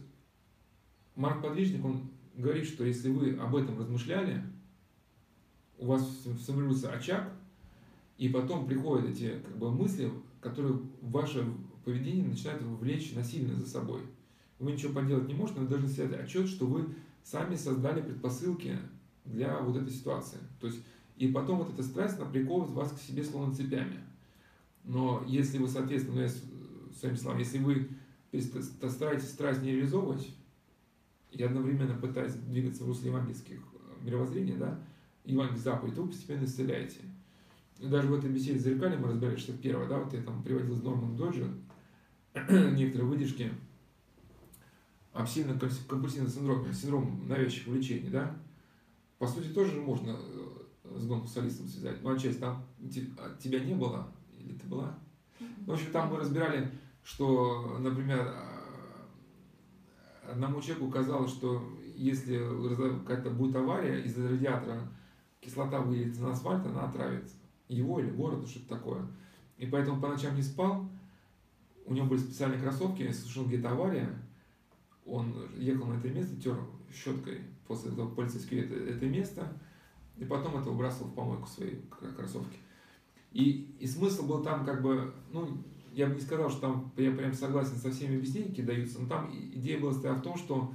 Марк Подвижник, он говорит, что если вы об этом размышляли, у вас сформируется очаг, и потом приходят эти как бы, мысли, которые ваше поведение начинают влечь насильно за собой. Вы ничего поделать не можете, но вы должны себе отчет, что вы сами создали предпосылки для вот этой ситуации. То есть, и потом вот страсть, она приковывает вас к себе словно цепями. Но если вы, соответственно, ну, я своими словами, если вы стараетесь страсть не реализовывать, и одновременно пытаясь двигаться в русле евангельских э, мировоззрения, да, евангельских заповедей, то вы постепенно исцеляете. И даже в этой беседе зеркали мы разбирали, что первое, да, вот я там приводил с Норман Доджи некоторые выдержки обсессивно-компульсивный синдром, синдром навязчивых влечений, да, по сути, тоже можно э, с гонкосолистом связать. Ну, отчасти там тебя не было, или ты была? В общем, там мы разбирали, что, например, одному человеку казалось, что если какая-то будет авария, из радиатора кислота выльется на асфальт, она отравит его или город, что-то такое. И поэтому по ночам не спал, у него были специальные кроссовки, если слышал где-то авария, он ехал на это место, тер щеткой после этого полицейский это, это место, и потом это выбрасывал в помойку свои кроссовки. И, и смысл был там как бы, ну, я бы не сказал, что там я прям согласен со всеми объяснениями, какие даются, но там идея была в том, что,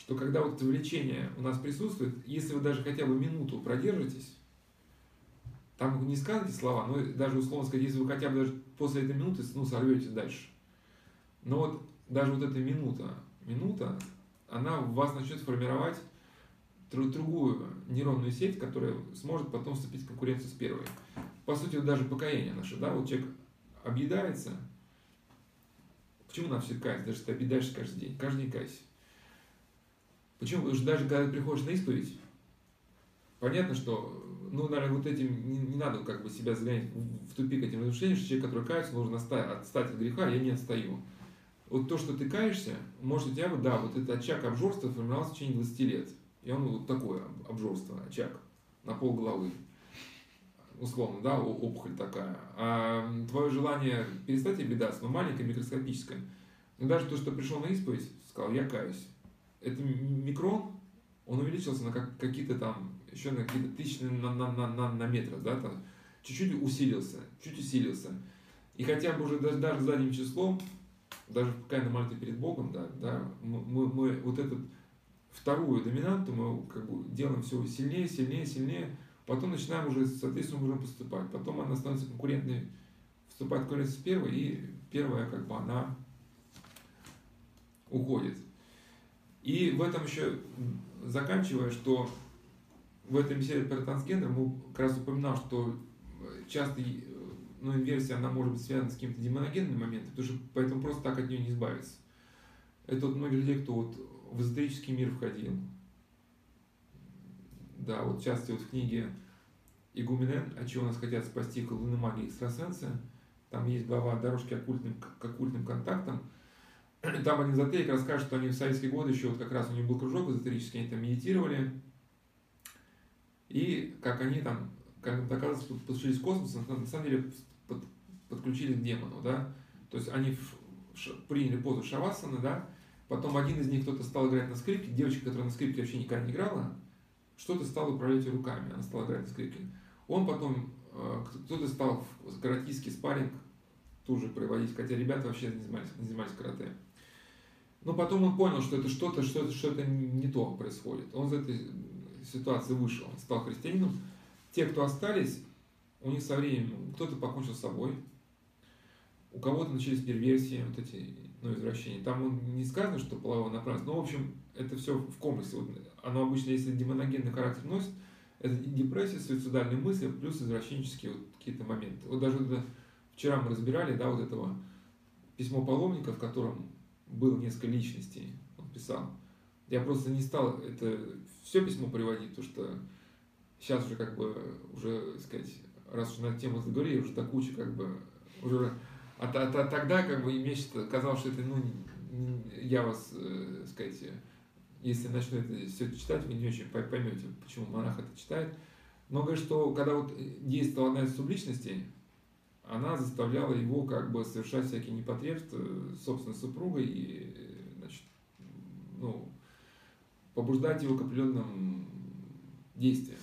что когда вот это влечение у нас присутствует, если вы даже хотя бы минуту продержитесь, там не скажете слова, но даже условно сказать, если вы хотя бы даже после этой минуты ну, сорвете дальше. Но вот даже вот эта минута, минута, она в вас начнет формировать другую нейронную сеть, которая сможет потом вступить в конкуренцию с первой. По сути, вот даже покаяние наше, да, вот человек объедается. Почему нам все каяться, даже ты объедаешься каждый день? Каждый день кайся. Почему? Потому что даже когда ты приходишь на исповедь, понятно, что, ну, наверное, вот этим не, не надо как бы себя загонять в тупик этим размышлением, что человек, который кается, должен отстать от греха, я не отстаю. Вот то, что ты каешься, может у тебя, да, вот этот очаг обжорства формировался в течение 20 лет. И он вот такое обжорство, очаг, на пол головы условно, да, опухоль такая, а твое желание перестать обидаться, но маленькое, микроскопическое. Но даже то, что пришел на исповедь, сказал, я каюсь. Это микрон, он увеличился на как, какие-то там, еще на какие-то тысячи на, на, на, на, на метр, да, там, чуть-чуть усилился, чуть усилился. И хотя бы уже даже, даже задним числом, даже в покаянной молитве перед Богом, да, да, мы, мы, вот эту вторую доминанту мы как бы делаем все сильнее, сильнее, сильнее, Потом начинаем уже соответственно уже поступать. Потом она становится конкурентной, вступает в конкуренцию с первой, и первая как бы она уходит. И в этом еще, заканчивая, что в этой беседе про трансгендер мы как раз упоминал, что часто ну, инверсия, она может быть связана с какими-то демоногенными моментами, потому что поэтому просто так от нее не избавиться. Это вот многие люди, кто вот в эзотерический мир входил. Да, вот в частности вот в книге Игуменен, от чего нас хотят спасти колдуны магии экстрасенсы, там есть глава «Дорожки оккультным, к оккультным контактам», там один эзотерик расскажет, что они в советские годы еще вот как раз у них был кружок эзотерический, они там медитировали, и как они там, как им оказалось, подключились к космосу, на самом деле под, подключились к демону, да, то есть они приняли позу шавасаны, да, потом один из них кто-то стал играть на скрипке, девочка, которая на скрипке вообще никогда не играла, что-то стал управлять руками, она стала играть на скрипке. Он потом, э, кто-то стал в каратийский спарринг тоже проводить, хотя ребята вообще не занимались, не занимались карате. Но потом он понял, что это что-то, что-то, что-то не то происходит. Он из этой ситуации вышел, он стал христианином. Те, кто остались, у них со временем кто-то покончил с собой, у кого-то начались перверсии, вот эти, ну, извращения. Там не сказано, что половая направленность, но, в общем, это все в комплексе. Вот оно обычно, если демоногенный характер носит, это депрессия, суицидальные мысли, плюс извращенческие вот какие-то моменты. Вот даже вчера мы разбирали, да, вот этого письмо паломника, в котором было несколько личностей, он писал. Я просто не стал это все письмо приводить, потому что сейчас уже как бы, уже, сказать, раз уж на эту тему заговорили, уже до кучи как бы, уже, а, а, а тогда как бы мне казалось, что это, ну, я вас, э, сказать, если начну это все читать, вы не очень поймете, почему монах это читает. Но что когда вот действовала одна из субличностей, она заставляла его как бы совершать всякие непотребства с собственной супругой и, значит, ну, побуждать его к определенным действиям.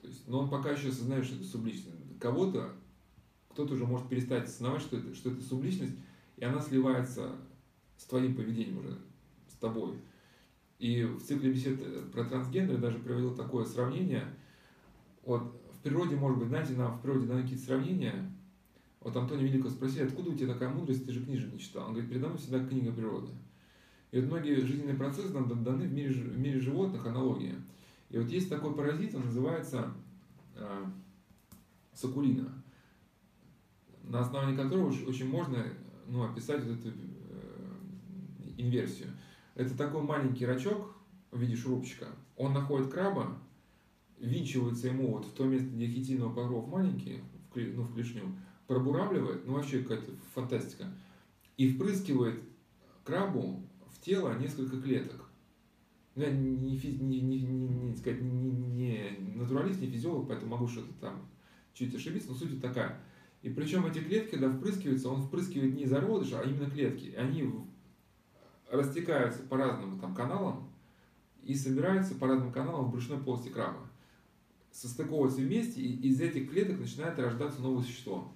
То есть, но он пока еще осознает, что это субличность. Кого-то, кто-то уже может перестать осознавать, что это, что это субличность, и она сливается с твоим поведением уже, с тобой. И в цикле бесед про трансгендер даже приводил такое сравнение. Вот в природе, может быть, знаете, нам в природе даны какие-то сравнения. Вот Антония Великого спросили, откуда у тебя такая мудрость, ты же книжек не читал. Он говорит, передо мной всегда книга природы. И вот многие жизненные процессы нам даны в мире, в мире животных, аналогия. И вот есть такой паразит, он называется э, сакулина, на основании которого очень можно ну, описать вот эту э, инверсию. Это такой маленький рачок в виде шурупчика. Он находит краба, винчивается ему вот в то место, где хитиновый покров маленький, в, ну, в клешню, пробуравливает, ну вообще какая-то фантастика, и впрыскивает крабу в тело несколько клеток. Ну, я не, физ, не, не, не, не, сказать, не, не натуралист, не физиолог, поэтому могу что-то там чуть ошибиться, но суть такая. И причем эти клетки, когда впрыскиваются, он впрыскивает не зародыш, а именно клетки. И они растекаются по разным там, каналам и собираются по разным каналам в брюшной полости краба. Состыковываются вместе, и из этих клеток начинает рождаться новое существо.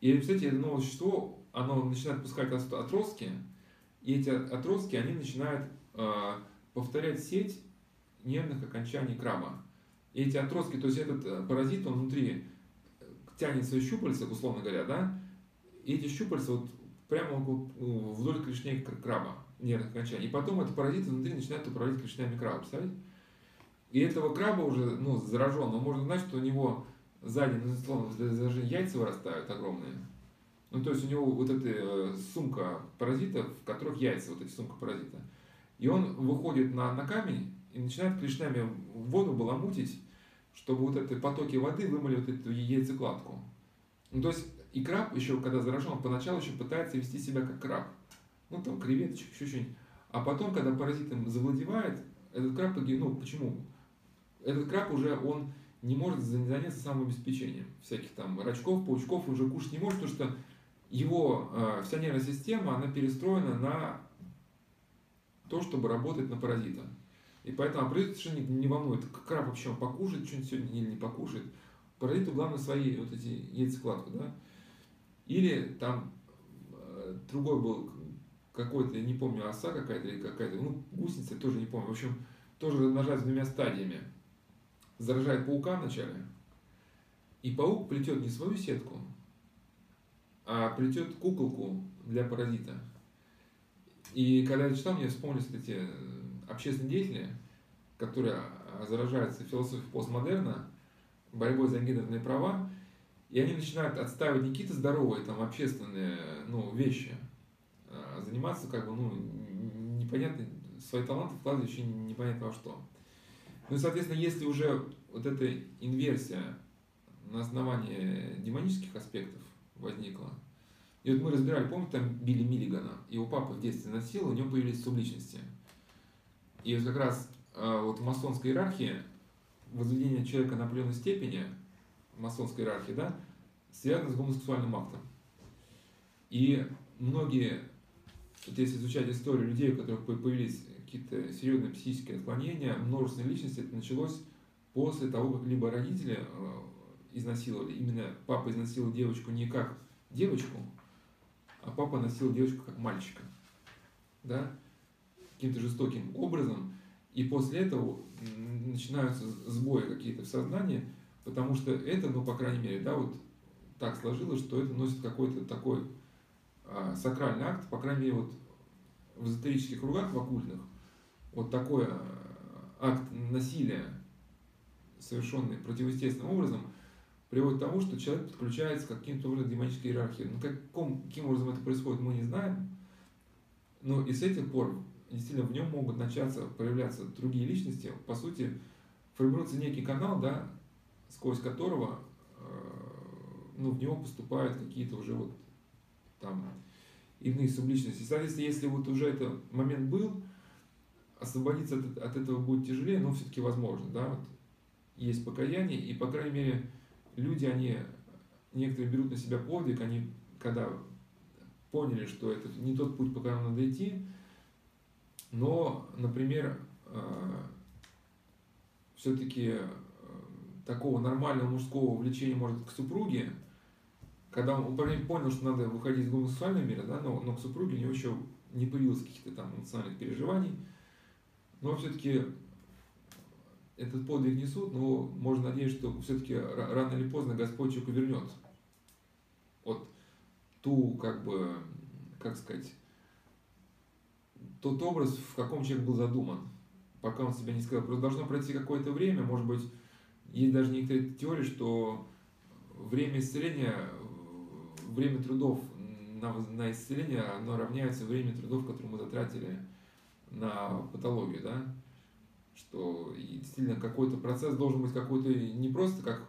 И, кстати, это новое существо, оно начинает пускать отростки, и эти отростки, они начинают э, повторять сеть нервных окончаний краба. И эти отростки, то есть этот э, паразит, он внутри тянет свои щупальца, условно говоря, да, и эти щупальца вот прямо вдоль клешней краба, нервных окончаний. И потом этот паразит внутри начинает управлять клешнями краба, представляете? И этого краба уже, ну, заражен, но можно знать, что у него сзади, ну, условно, даже яйца вырастают огромные. Ну, то есть у него вот эта э, сумка паразитов, в которых яйца, вот эти сумка паразита. И он выходит на, на камень и начинает клешнями воду баламутить, чтобы вот эти потоки воды вымыли вот эту яйцекладку. Ну, то есть и краб еще, когда заражен, он поначалу еще пытается вести себя как краб. Ну, там, креветочек, еще что-нибудь. А потом, когда паразит им завладевает, этот краб, ну, почему? Этот краб уже, он не может заняться самообеспечением. Всяких там рачков, паучков уже кушать не может, потому что его э, вся нервная система, она перестроена на то, чтобы работать на паразита. И поэтому паразит совершенно не, не волнует, краб вообще он покушает что-нибудь сегодня или не покушает. Паразиту главное свои вот эти яйцекладку, да. Или там э, другой был какой-то, не помню, оса какая-то или какая-то, ну, гусеница, тоже не помню. В общем, тоже размножается двумя стадиями. Заражает паука вначале, и паук плетет не свою сетку, а плетет куколку для паразита. И когда я читал, мне вспомнились эти э, общественные деятели, которые заражаются философией постмодерна, борьбой за гендерные права, и они начинают отстаивать не какие-то здоровые там общественные ну, вещи, а заниматься как бы, ну, непонятно, свои таланты вкладывать еще непонятно во что. Ну и, соответственно, если уже вот эта инверсия на основании демонических аспектов возникла, и вот мы разбирали, помните, там Билли Миллигана, его папа в детстве носил, у него появились субличности. И вот как раз а, вот в масонской иерархии возведение человека на определенной степени, масонской иерархии, да, связано с гомосексуальным актом. И многие, вот если изучать историю людей, у которых появились какие-то серьезные психические отклонения, множественные личности, это началось после того, как либо родители э, изнасиловали, именно папа изнасиловал девочку не как девочку, а папа носил девочку как мальчика, да, каким-то жестоким образом, и после этого начинаются сбои какие-то в сознании, потому что это, ну, по крайней мере, да, вот так сложилось, что это носит какой-то такой сакральный акт, по крайней мере, вот в эзотерических кругах, в оккультных, вот такой а, акт насилия, совершенный противоестественным образом, приводит к тому, что человек подключается к каким-то образом демонической иерархии. Ну, каком, каким образом это происходит, мы не знаем. Но и с этих пор действительно в нем могут начаться проявляться другие личности. По сути, формируется некий канал, да, сквозь которого э, ну, в него поступают какие-то уже вот там иные субличности. Соответственно, если вот уже этот момент был, освободиться от, от этого будет тяжелее, но все-таки возможно, да, вот есть покаяние, и, по крайней мере, люди, они, некоторые берут на себя подвиг, они, когда поняли, что это не тот путь, по которому надо идти, но, например, э, все-таки э, такого нормального мужского влечения, может, к супруге, когда он понял, что надо выходить из гомосексуального мира, да, но, но к супруге у него еще не появилось каких-то там эмоциональных переживаний, но все-таки этот подвиг несут, но можно надеяться, что все-таки рано или поздно Господь человеку вернет вот ту, как бы, как сказать, тот образ, в каком человек был задуман, пока он себя не сказал. Просто должно пройти какое-то время, может быть, есть даже некоторые теории, что время исцеления, время трудов на, на исцеление, оно равняется времени трудов, которые мы затратили на патологию, да, что и действительно какой-то процесс должен быть какой-то не просто как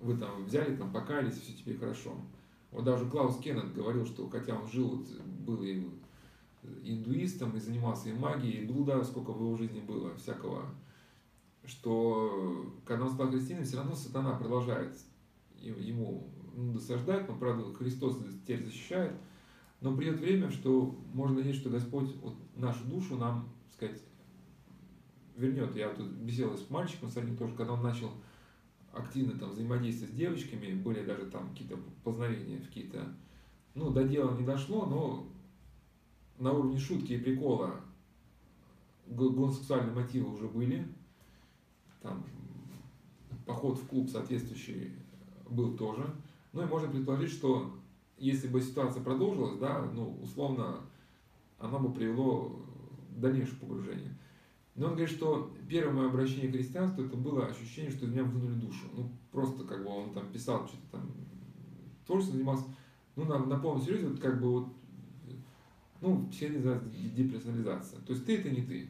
вы там взяли, там покаялись, все теперь хорошо. Вот даже Клаус Кеннет говорил, что хотя он жил, вот, был и индуистом, и занимался и магией, и блуда, сколько в его жизни было всякого, что когда он стал христианином, все равно сатана продолжает ему ну, досаждать, но, правда, Христос теперь защищает, но придет время, что можно надеяться, что Господь вот, нашу душу нам, сказать, вернет. Я тут беседовал с мальчиком, с одним тоже, когда он начал активно там взаимодействовать с девочками, были даже там какие-то познавения, какие-то, ну, до дела не дошло, но на уровне шутки и прикола гомосексуальные мотивы уже были. Там поход в клуб соответствующий был тоже. Ну и можно предположить, что если бы ситуация продолжилась, да, ну, условно, она бы привело к дальнейшему погружению. Но он говорит, что первое мое обращение к христианству, это было ощущение, что из меня вынули душу. Ну, просто как бы он там писал, что-то там, творчеством занимался. Ну, на, на полном серьезе, вот как бы вот, ну, психология называется деперсонализация. То есть ты это не ты.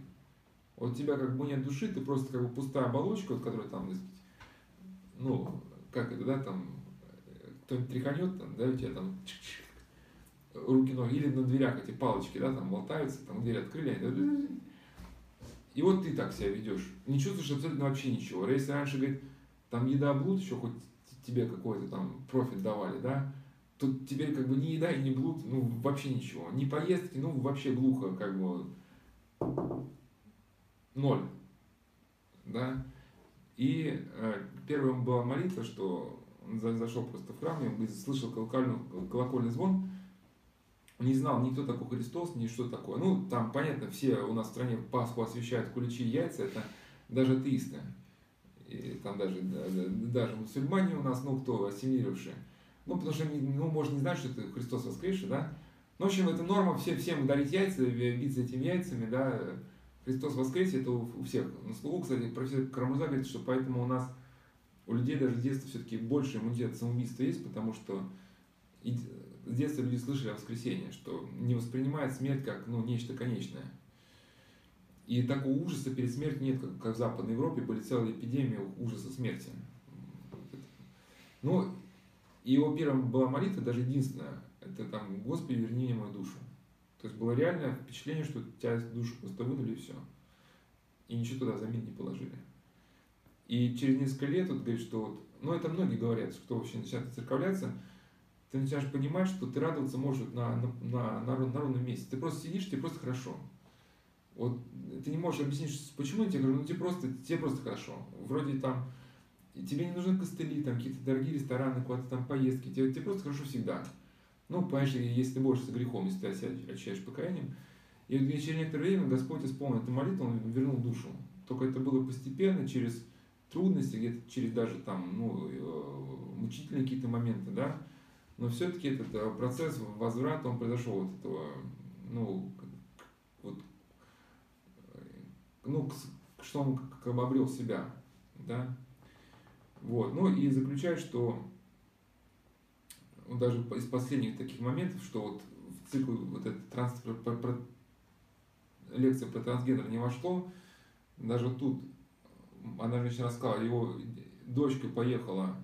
Вот тебя как бы нет души, ты просто как бы пустая оболочка, вот, которая там, ну, как это, да, там, кто-нибудь тряханет, там, да, у тебя там руки, ноги, или на дверях эти палочки, да, там болтаются, там дверь открыли, они и вот ты так себя ведешь. Не чувствуешь абсолютно вообще ничего. Если раньше, говорит, там еда блуд, еще хоть тебе какой-то там профит давали, да, тут теперь как бы ни еда и ни блуд, ну вообще ничего. Ни поездки, ну вообще глухо, как бы ноль. Да? И э, первым была молитва, что зашел просто в храм, он слышал колокольный, звон, не знал никто такой Христос, ни что такое. Ну, там, понятно, все у нас в стране Пасху освещают куличи и яйца, это даже атеисты. И там даже, даже мусульмане у нас, ну, кто ассимилировавшие. Ну, потому что, ну, может не знать, что это Христос воскресший, да. Ну, в общем, это норма все, всем дарить яйца, биться этими яйцами, да. Христос воскресе, это у, у всех. На слугу, кстати, профессор Карамуза говорит, что поэтому у нас у людей даже в детстве все-таки больше иммунитет самоубийства есть, потому что с детства люди слышали о воскресении, что не воспринимает смерть как ну, нечто конечное. И такого ужаса перед смертью нет, как, в Западной Европе были целые эпидемии ужаса смерти. Ну, и его первым была молитва, даже единственная, это там «Господи, верни мне мою душу». То есть было реальное впечатление, что тебя душу просто вынули и все. И ничего туда взамен не положили. И через несколько лет вот говорит, что вот, ну это многие говорят, кто вообще начинает церковляться, ты начинаешь понимать, что ты радоваться можешь на, на, на, на, на ровном месте. Ты просто сидишь, тебе просто хорошо. Вот ты не можешь объяснить, почему я тебе говорю, ну тебе просто, тебе просто хорошо. Вроде там, тебе не нужны костыли, там какие-то дорогие рестораны, куда-то там поездки, тебе, тебе просто хорошо всегда. Ну, понимаешь, если ты борешься с грехом, если ты отчаешь покаянием. И вот через некоторое время Господь исполнил эту молитву, Он вернул душу. Только это было постепенно, через трудности, где-то через даже там, ну, э, мучительные какие-то моменты, да. Но все-таки этот э, процесс возврата, он произошел вот этого, ну, вот, э, ну, что он как бы обрел себя, да. Вот, ну и заключает, что даже из последних таких моментов, что вот в цикл вот этот транс, про, про, лекция про трансгендер не вошло, даже тут она женщина рассказала, его дочка поехала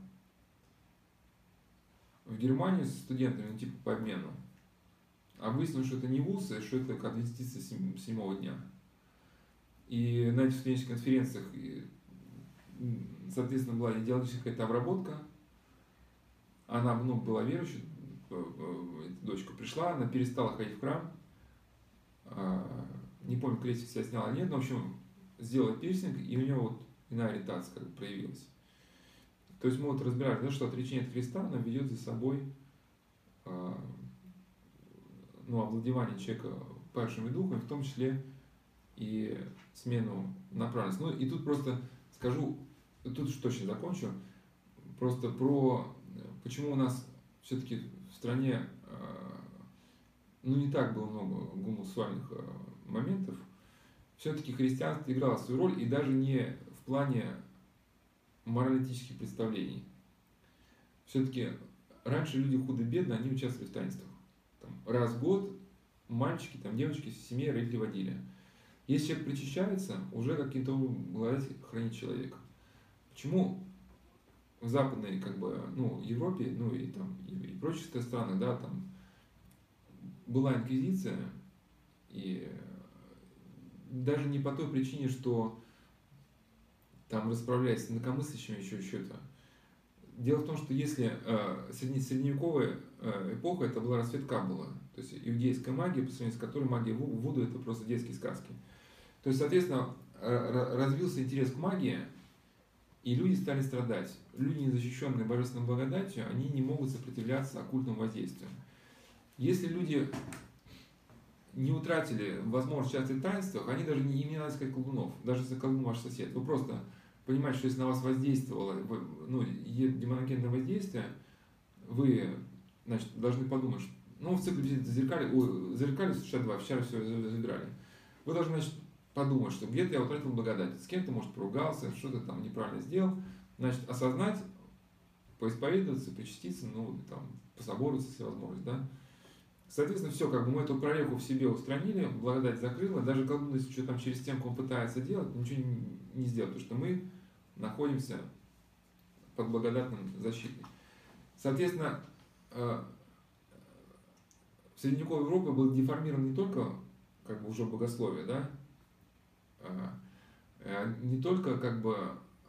в Германию с студентами, ну, типа по обмену. А выяснилось, что это не вуз, а что это как инвестиция седьмого дня. И на этих студенческих конференциях, соответственно, была идеологическая какая-то обработка – она ну, была верующей, э, э, дочка пришла, она перестала ходить в храм, а, не помню, крестик себя сняла, нет, но, в общем, сделала пирсинг, и у нее вот иная ориентация как бы проявилась. То есть мы вот разбирали, да, что отречение от Христа, оно ведет за собой а, ну, овладевание человека падшими духами, в том числе и смену направленности. Ну и тут просто скажу, тут точно закончу, просто про почему у нас все-таки в стране э, ну, не так было много гомосексуальных э, моментов, все-таки христианство играло свою роль, и даже не в плане моралитических представлений. Все-таки раньше люди худо-бедно, они участвовали в таинствах. Там, раз в год мальчики, там, девочки в семье родители водили. Если человек причащается, уже каким-то образом хранит человека. Почему в западной как бы, ну, Европе, ну и там и, и прочих странах, да, там была инквизиция, и даже не по той причине, что там расправляясь с инакомыслящими еще что-то. Дело в том, что если э, средневековая э, эпоха, это была расцвет Каббала, то есть иудейская магия, по сравнению с которой магия Вуду это просто детские сказки. То есть, соответственно, развился интерес к магии, и люди стали страдать. Люди, не защищенные божественной благодатью, они не могут сопротивляться оккультному воздействию. Если люди не утратили возможность участвовать в таинствах, они даже не, им не надо сказать колдунов, даже если колдун ваш сосед. Вы просто понимаете, что если на вас воздействовало ну, демоногенное воздействие, вы значит, должны подумать, что ну, в цикле зеркали, ой, зеркали 62, вчера все заиграли. Вы должны, значит, подумать, что где-то я утратил благодать, с кем-то, может, поругался, что-то там неправильно сделал, значит, осознать, поисповедоваться, причаститься, ну, там, пособориться, если возможность, да. Соответственно, все, как бы мы эту прореху в себе устранили, благодать закрыла, даже когда если что там через стенку он пытается делать, ничего не, сделать, потому что мы находимся под благодатным защитой. Соответственно, э, в средневековой Европе был деформирован не только как бы уже богословие, да, Э, не только как бы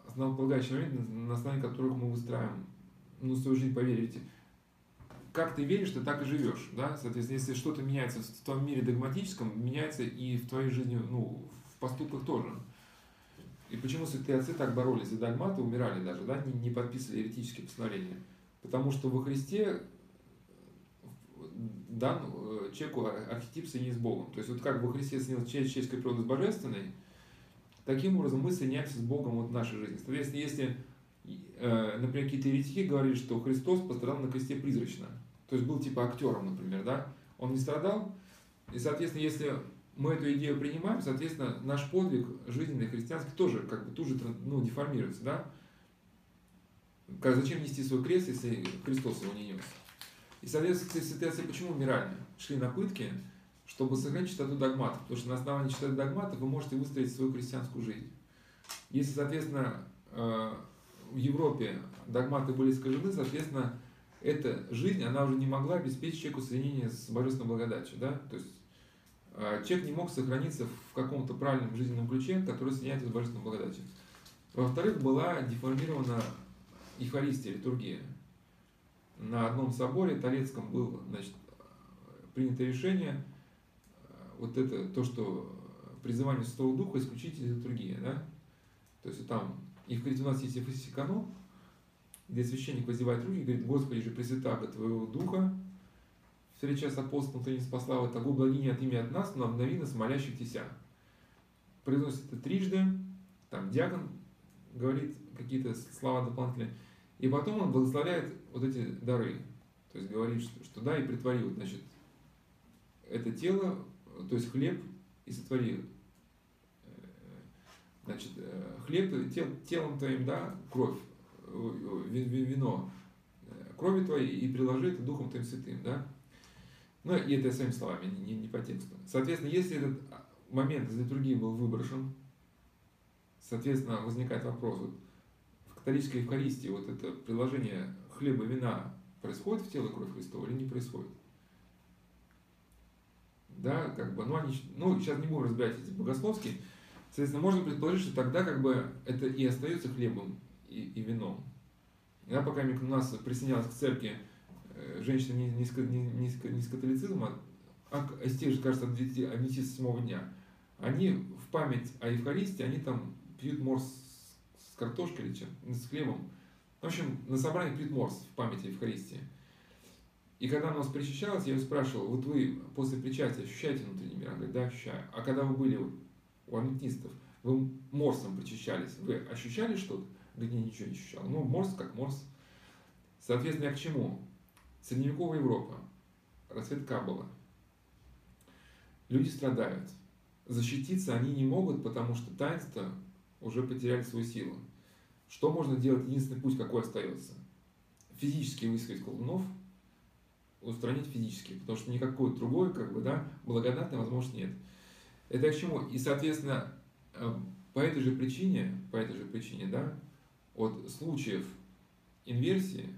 основополагающий момент, на основании которых мы выстраиваем ну, свою жизнь, поверите. Как ты веришь, ты так и живешь. Да? Соответственно, если что-то меняется в твоем мире догматическом, меняется и в твоей жизни, ну, в поступках тоже. И почему святые отцы так боролись за догматы, умирали даже, да, не, не подписывали еретические постановления? Потому что во Христе дан э, человеку архетип соединен с Богом. То есть вот как во Христе соединилась человеческая природа с божественной, Таким образом, мы соединяемся с Богом вот в нашей жизни. Соответственно, если, э, например, какие-то еретики говорили, что Христос пострадал на кресте призрачно, то есть был типа актером, например, да, он не страдал, и, соответственно, если мы эту идею принимаем, соответственно, наш подвиг жизненный христианский тоже как бы тут же ну, деформируется, да. зачем нести свой крест, если Христос его не нес? И, соответственно, ситуации почему умирали? Шли на пытки, чтобы сохранить чистоту догматов. Потому что на основании чистоты догматов вы можете выстроить свою христианскую жизнь. Если, соответственно, э, в Европе догматы были искажены, соответственно, эта жизнь, она уже не могла обеспечить человеку соединение с божественной благодатью. Да? То есть э, человек не мог сохраниться в каком-то правильном жизненном ключе, который соединяется с божественной благодатью. Во-вторых, была деформирована Евхаристия, литургия. На одном соборе Толецком было значит, принято решение, э, вот это, то, что призывание Святого Духа исключить из литургии, да? То есть там, и в у нас есть Ефесий канон, где священник воздевает руки и говорит, Господи же, Пресвятаго Твоего Духа, встреча с апостолом Ты не спасла, вот того благиня от имя от нас, но обнови с молящих Теся. Произносит это трижды, там диакон говорит какие-то слова дополнительные, и потом он благословляет вот эти дары. То есть говорит, что, что да, и притвори, вот, значит, это тело, то есть хлеб, и сотвори э, значит, э, хлеб тел, телом твоим, да, кровь, вино, э, крови твоей, и приложи это Духом Твоим Святым, да. Ну, и это своими словами, не, не по тексту. Соответственно, если этот момент из литургии был выброшен, соответственно, возникает вопрос, вот, католической Евхаристии вот это приложение хлеба и вина происходит в тело кровь Христова или не происходит? Да, как бы, ну, они, ну, сейчас не будем разбирать эти богословские. Соответственно, можно предположить, что тогда как бы это и остается хлебом и, и вином. Да, пока у нас присоединялась к церкви э, женщина не, не, не, не, с католицизма, а, а из тех же, кажется, адвентистов седьмого дня, они в память о Евхаристии, они там пьют морс с картошкой или чем, с хлебом. В общем, на собрании пьют морс в памяти Евхаристии. И когда она у нас причащалась, я ее спрашивал, вот вы после причастия ощущаете внутренний мир? Она говорит, да, ощущаю. А когда вы были у адвентистов, вы морсом причащались, вы ощущали что-то? Я ничего не ощущал. Ну, морс как морс. Соответственно, я к чему? Средневековая Европа, расцвет Каббала. Люди страдают. Защититься они не могут, потому что таинство уже потеряли свою силу. Что можно делать? Единственный путь какой остается? Физически высказать колдунов, устранить физически, потому что никакой другой, как бы, да, благодатной возможности нет. Это к чему? И, соответственно, э, по этой же причине, по этой же причине, да, от случаев инверсии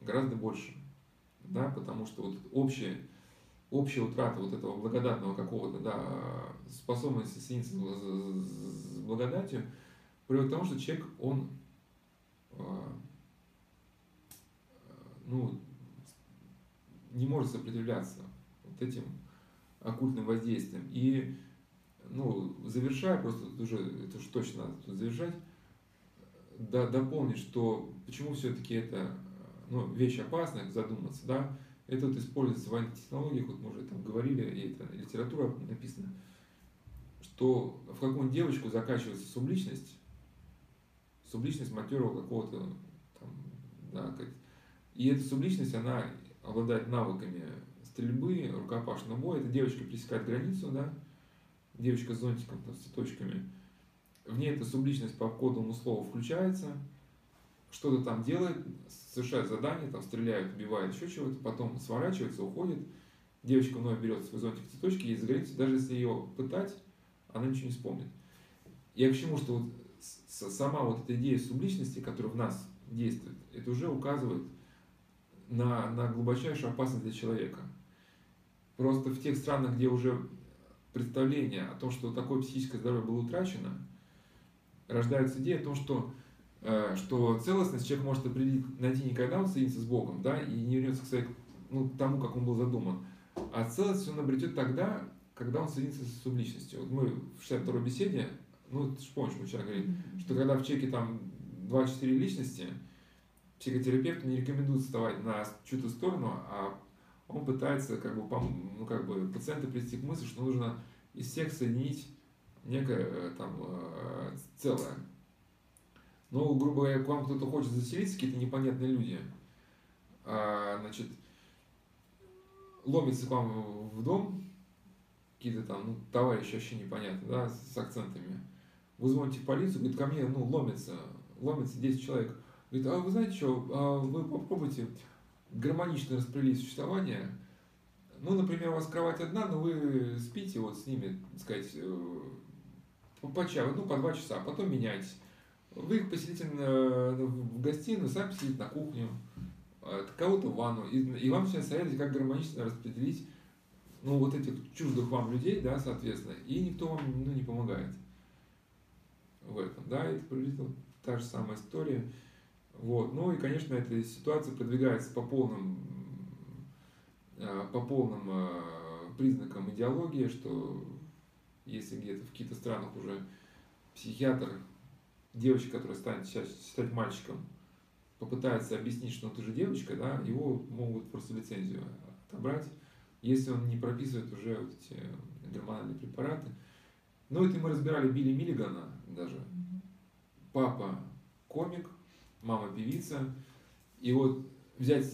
гораздо больше, да, потому что вот общая, общая утрата вот этого благодатного какого-то, да, способности соединиться с благодатью, приводит к тому, что человек, он а, ну, не может сопротивляться вот этим оккультным воздействием. И, ну, завершая, просто уже, это уж точно надо тут завершать, да, дополнить, что почему все-таки это ну, вещь опасная, задуматься, да, это вот используется в военных технологиях, вот мы уже там говорили, и это литература написана, что в какую-нибудь девочку закачивается субличность, субличность матерого какого-то там, да, как, и эта субличность, она обладает навыками стрельбы, рукопашного боя. Эта девочка пересекает границу, да, девочка с зонтиком, там, с цветочками. В ней эта субличность по кодовому слову включается, что-то там делает, совершает задание, там стреляет, убивает, еще чего-то, потом сворачивается, уходит. Девочка вновь берет свой зонтик цветочки, ей загорится, даже если ее пытать, она ничего не вспомнит. Я к чему, что вот сама вот эта идея субличности, которая в нас действует, это уже указывает на, на глубочайшую опасность для человека. Просто в тех странах, где уже представление о том, что такое психическое здоровье было утрачено, рождается идея о том, что, э, что целостность человек может определить, найти не когда он соединится с Богом, да, и не вернется к, своей, ну, к тому, как он был задуман, а целостность он обретет тогда, когда он соединится с субличностью. Вот мы в 62-й беседе, ну, ты же помнишь, мы вчера говорили, mm-hmm. что когда в человеке там 2-4 личности, психотерапевту не рекомендуют вставать на чью-то сторону, а он пытается как бы, ну, как бы пациента привести к мысли, что нужно из всех соединить некое э, там э, целое. Ну, грубо говоря, к вам кто-то хочет заселиться, какие-то непонятные люди, а, значит, ломится к вам в дом, какие-то там ну, товарищи вообще непонятно, да, с акцентами. Вы звоните в полицию, говорит, ко мне, ну, ломится, ломится 10 человек. Говорит, а вы знаете что, а вы попробуйте гармонично распределить существование. Ну, например, у вас кровать одна, но вы спите вот с ними, так сказать, э, по, по часу, ну, по два часа, а потом меняйтесь. Вы их поселите на, в гостиную, сами посидите на кухню, а, кого-то в ванну, и, и вам сейчас советуют, как гармонично распределить ну, вот этих чуждых вам людей, да, соответственно, и никто вам ну, не помогает в этом, да, это приблизительно та же самая история. Вот. Ну и, конечно, эта ситуация продвигается по полным, а, по полным признакам идеологии, что если где-то в каких-то странах уже психиатр, девочка, которая станет сейчас стать мальчиком, попытается объяснить, что ты же девочка, да, его могут просто лицензию отобрать, если он не прописывает уже вот эти гормональные препараты. Ну, это мы разбирали Билли Миллигана даже. Папа комик, мама певица. И вот взять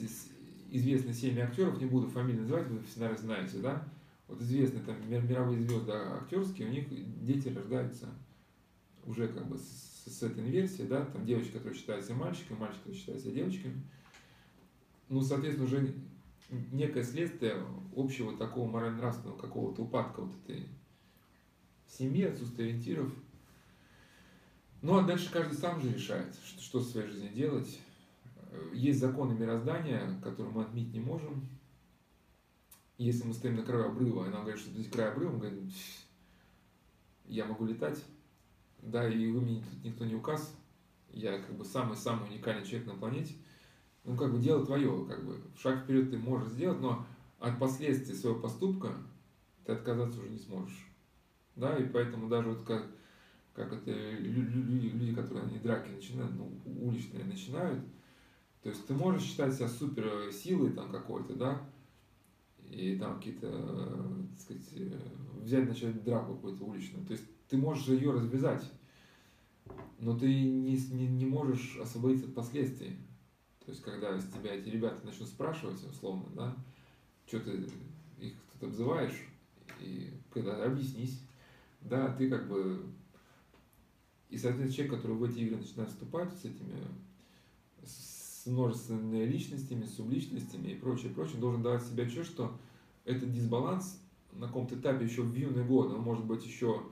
известные семьи актеров, не буду фамилии называть, вы все, наверное, знаете, да? Вот известные там мировые звезды актерские, у них дети рождаются уже как бы с, с этой инверсией, да, там девочка, которая считается мальчиком, мальчик, который считается девочками. Ну, соответственно, уже некое следствие общего такого морально-нравственного какого-то упадка вот этой семьи, отсутствия ориентиров. Ну, а дальше каждый сам же решает, что, что в своей жизни делать. Есть законы мироздания, которые мы отменить не можем. Если мы стоим на краю обрыва, и нам говорят, что здесь край обрыва, мы говорим, я могу летать, да, и вы мне тут никто не указ, я как бы самый-самый уникальный человек на планете. Ну, как бы дело твое, как бы. Шаг вперед ты можешь сделать, но от последствий своего поступка ты отказаться уже не сможешь. Да, и поэтому даже вот как, как это люди, люди, которые они драки начинают, ну, уличные начинают, то есть ты можешь считать себя супер силой там какой-то, да, и там какие-то, так сказать, взять, начать драку какую-то уличную. То есть ты можешь ее развязать, но ты не, не, не можешь освободиться от последствий. То есть, когда с тебя эти ребята начнут спрашивать, условно, да, что ты их тут обзываешь, и когда объяснись, да, ты как бы... И, соответственно, человек, который в эти игры начинает вступать с этими с множественными личностями, субличностями и прочее, прочее, должен давать себе отчет, что этот дисбаланс на каком-то этапе еще в юные годы, он может быть еще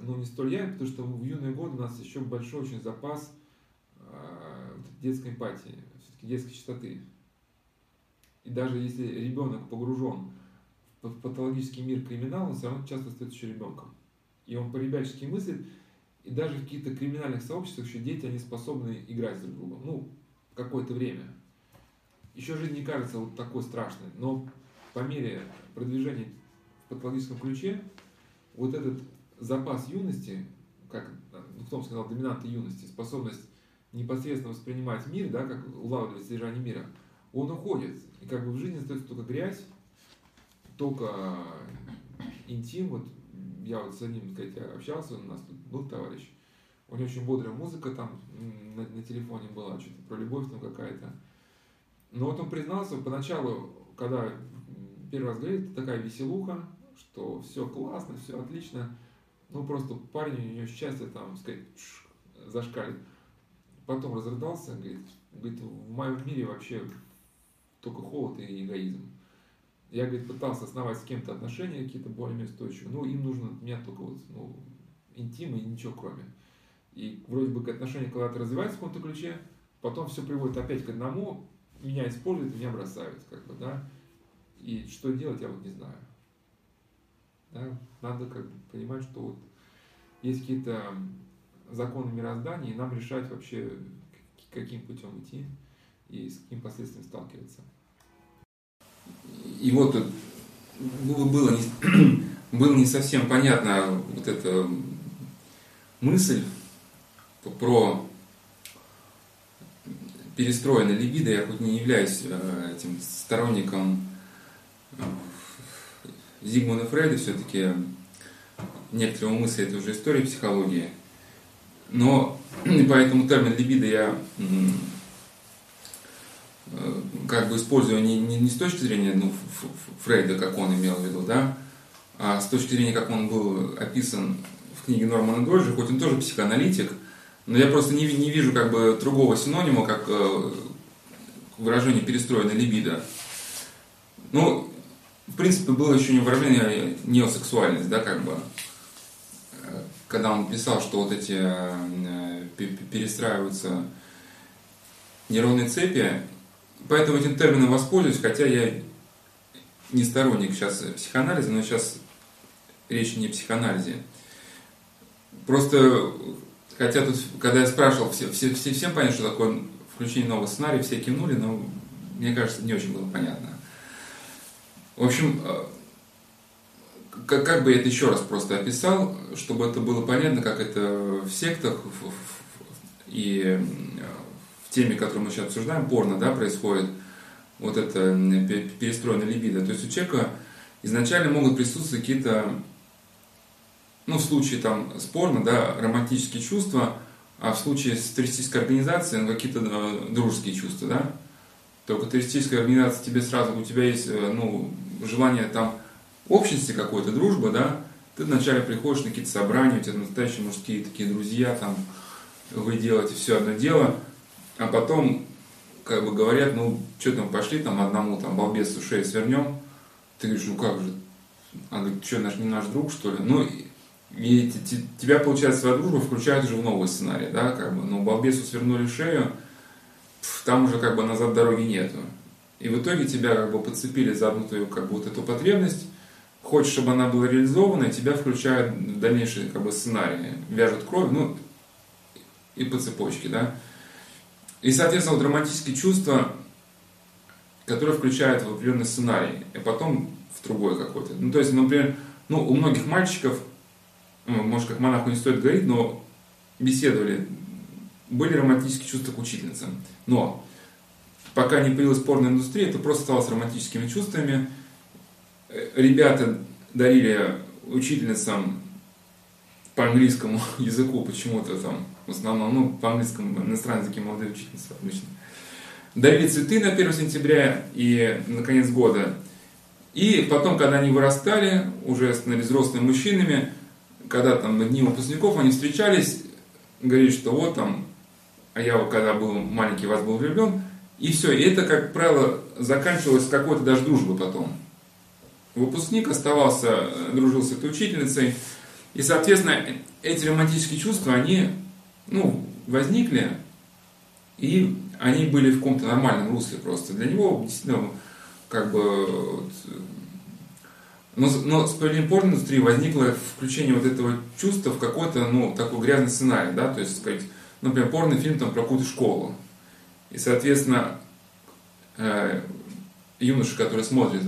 ну, не столь явен, потому что в юные годы у нас еще большой очень запас э, детской эмпатии, все-таки детской чистоты. И даже если ребенок погружен в патологический мир криминала, он все равно часто остается еще ребенком. И он по-ребячески мыслит, и даже в каких-то криминальных сообществах еще дети, они способны играть друг с другом. Ну, какое-то время. Еще жизнь не кажется вот такой страшной, но по мере продвижения в патологическом ключе, вот этот запас юности, как ну, том сказал, доминанты юности, способность непосредственно воспринимать мир, да, как улавливать содержание мира, он уходит. И как бы в жизни остается только грязь, только интим, вот я вот с одним, сказать, общался, у нас тут был товарищ, у него очень бодрая музыка там на, на телефоне была, что-то про любовь там какая-то. Но вот он признался поначалу, когда первый раз говорит, такая веселуха, что все классно, все отлично. Ну, просто парень, у него счастье там, сказать, зашкалит. Потом разрыдался, говорит, говорит, в моем мире вообще только холод и эгоизм. Я, говорит, пытался основать с кем-то отношения какие-то более-менее устойчивые, но им нужно от меня только вот, ну, интим и ничего кроме. И вроде бы отношения когда-то развиваются в каком-то ключе, потом все приводит опять к одному, меня используют, меня бросают, как бы, да. И что делать, я вот не знаю. Да? Надо как бы понимать, что вот есть какие-то законы мироздания, и нам решать вообще, каким путем идти и с какими последствиями сталкиваться. И вот было не, было не совсем понятно вот эта мысль, про перестроенное либидо, я хоть не являюсь э, этим сторонником э, Зигмунда Фрейда, все-таки некоторые мысли это уже история психологии, но поэтому термин либидо я э, как бы использую не, не, не с точки зрения ну, Фрейда, как он имел в виду, да, а с точки зрения, как он был описан в книге Нормана Дольжа, хоть он тоже психоаналитик, Но я просто не, не вижу как бы другого синонима, как э, выражение перестроенной либидо. Ну, в принципе, было еще не выражение неосексуальность, да, как бы. Когда он писал, что вот эти э, перестраиваются нейронные цепи, поэтому этим термином воспользуюсь, хотя я не сторонник сейчас психоанализа, но сейчас речь не о психоанализе. Просто, хотя тут, когда я спрашивал, все, все, все, всем понятно, что такое включение нового сценария, все кивнули, но мне кажется, не очень было понятно. В общем, э, как, как бы я это еще раз просто описал, чтобы это было понятно, как это в сектах и э, в теме, которую мы сейчас обсуждаем, порно, да, происходит вот это перестроенная либидо. То есть у человека изначально могут присутствовать какие-то ну, в случае там спорно, да, романтические чувства, а в случае с туристической организацией ну, какие-то э, дружеские чувства, да. Только туристическая организация тебе сразу, у тебя есть, э, ну, желание там общности какой-то, дружбы, да, ты вначале приходишь на какие-то собрания, у тебя настоящие мужские такие друзья, там, вы делаете все одно дело, а потом, как бы говорят, ну, что там, пошли там одному, там, балбесу шею свернем, ты говоришь, ну как же, а говорит, что, наш не наш друг, что ли? Ну, тебя, получается, своя дружба включает уже в новый сценарий, да, как бы, ну, балбесу свернули шею, там уже как бы назад дороги нету. И в итоге тебя как бы подцепили за одну твою как бы вот эту потребность, хочешь, чтобы она была реализована, и тебя включают в дальнейшие как бы сценарии, вяжут кровь, ну, и по цепочке, да. И, соответственно, вот романтические чувства, которые включают в определенный сценарий, и потом в другой какой-то. Ну, то есть, например, ну, у многих мальчиков может, как монаху не стоит говорить, но беседовали, были романтические чувства к учительницам. Но пока не появилась порноиндустрия, это просто стало с романтическими чувствами. Ребята дарили учительницам по английскому языку почему-то там, в основном, ну, по английскому, иностранные языки молодые учительницы обычно. Дарили цветы на 1 сентября и на конец года. И потом, когда они вырастали, уже становились взрослыми мужчинами, когда там на дни выпускников они встречались, говорили, что вот там, а я когда был маленький, вас был влюблен, и все. И это, как правило, заканчивалось какой-то даже дружбой потом. Выпускник оставался, дружил с этой учительницей, и, соответственно, эти романтические чувства, они, ну, возникли, и они были в каком-то нормальном русле просто. Для него действительно, как бы, но, но с появлением порноиндустрии возникло включение вот этого чувства в какой-то, ну, такой грязный сценарий, да, то есть, сказать, например, порный фильм там про какую-то школу. И, соответственно, э, юноша, который смотрит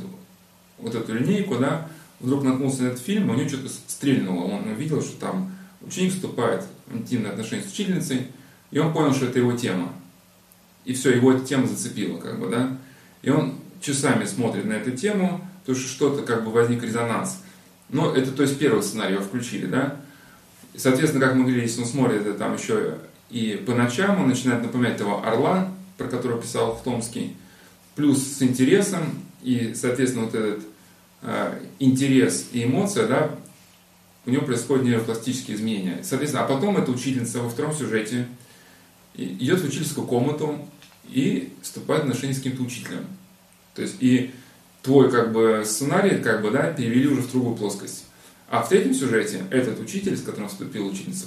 вот эту линейку, да, вдруг наткнулся на этот фильм, у него что-то стрельнуло. Он увидел, что там ученик вступает в интимные отношения с учительницей, и он понял, что это его тема. И все, его эта тема зацепила, как бы, да. И он часами смотрит на эту тему, то что что-то как бы возник резонанс. Но это, то есть, первый сценарий его включили, да. Соответственно, как мы говорили, если он смотрит это там еще и по ночам, он начинает напоминать этого орла, про которого писал Томский, плюс с интересом, и, соответственно, вот этот э, интерес и эмоция, да, у него происходят нейропластические изменения. Соответственно, а потом эта учительница во втором сюжете идет в учительскую комнату и вступает в отношения с каким-то учителем. То есть, и твой как бы сценарий как бы, да, перевели уже в другую плоскость. А в третьем сюжете этот учитель, с которым вступил ученица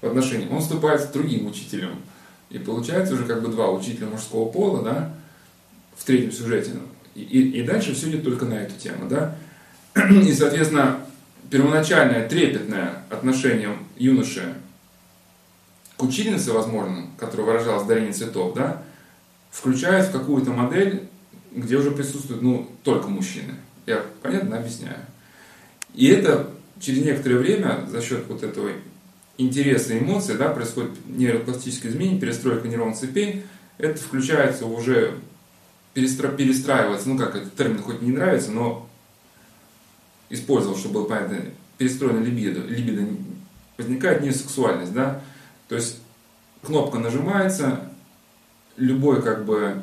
в отношения, он вступает с другим учителем. И получается уже как бы два учителя мужского пола, да, в третьем сюжете. И, и, и дальше все идет только на эту тему, да. И, соответственно, первоначальное трепетное отношение юноши к учительнице, возможно, которая выражалась в дарении цветов, да, включает в какую-то модель где уже присутствуют ну, только мужчины. Я понятно объясняю. И это через некоторое время за счет вот этого интереса эмоций да, происходит нейропластическое изменение, перестройка нейронных цепей. Это включается уже перестра... перестраивается, ну как этот термин хоть не нравится, но использовал, чтобы было понятно, перестроена либидо. Либидо возникает не сексуальность, да, то есть кнопка нажимается, любой как бы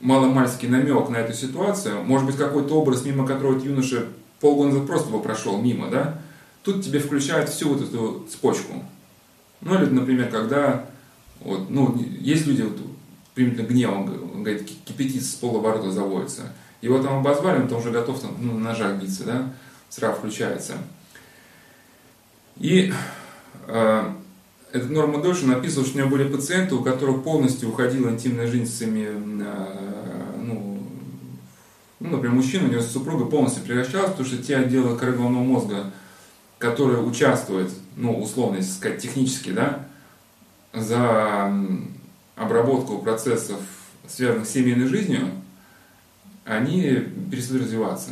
маломальский намек на эту ситуацию, может быть, какой-то образ, мимо которого юноша полгода назад просто бы прошел мимо, да, тут тебе включают всю вот эту цепочку. Ну, или, например, когда вот, ну, есть люди, вот, примерно гневом, он говорит, кипятит с полоборота заводится. Его там обозвали, он там уже готов там, ну, на ножах биться, да, сразу включается. И э, этот Норма Дольшин написал, что у него были пациенты, у которых полностью уходила интимная жизнь с ими, э, ну, ну, например, мужчина, у него супруга полностью превращалась, потому что те отделы коры головного мозга, которые участвуют, ну, условно, если сказать, технически, да, за обработку процессов, связанных с семейной жизнью, они перестают развиваться.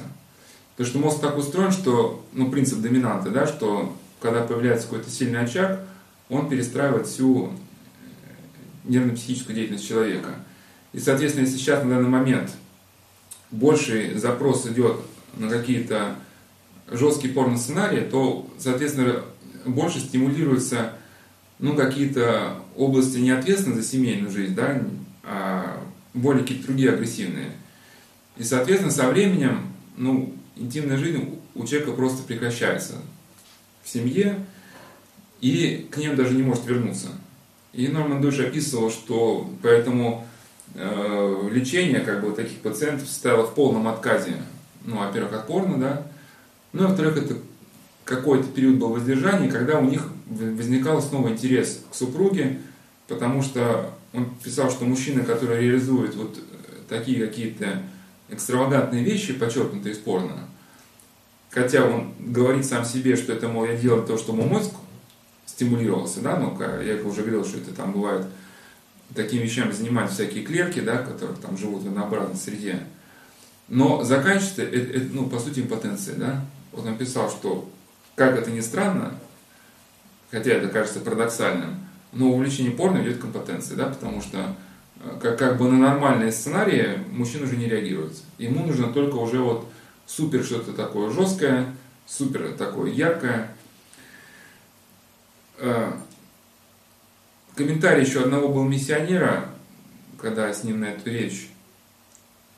Потому что мозг так устроен, что, ну, принцип доминанты, да, что когда появляется какой-то сильный очаг, он перестраивает всю э, нервно-психическую деятельность человека. И, соответственно, если сейчас на данный момент больший запрос идет на какие-то жесткие порно-сценарии, то, соответственно, больше стимулируются ну, какие-то области не ответственны за семейную жизнь, да, а более какие-то другие агрессивные. И, соответственно, со временем, ну, интимная жизнь у человека просто прекращается в семье, и к ним даже не может вернуться. И Норман Душ описывал, что поэтому э, лечение как бы таких пациентов стояло в полном отказе, ну, во-первых, от порно, да, ну, а во-вторых, это какой-то период был воздержания, когда у них возникал снова интерес к супруге, потому что он писал, что мужчина, который реализует вот такие какие-то экстравагантные вещи, подчеркнутые из порно, хотя он говорит сам себе, что это, мол, я делаю то, что мой мозг стимулировался, да, ну, я уже говорил, что это там бывает, такими вещами занимаются всякие клерки, да, которые там живут в однообразной среде. Но заканчивается, это, это, ну, по сути, импотенция, да. Вот он писал, что, как это ни странно, хотя это кажется парадоксальным, но увлечение порно ведет к импотенции, да, потому что э, как, как бы на нормальные сценарии мужчина уже не реагирует. Ему нужно только уже вот супер что-то такое жесткое, супер такое яркое. Э, комментарий еще одного был миссионера, когда с ним на эту речь.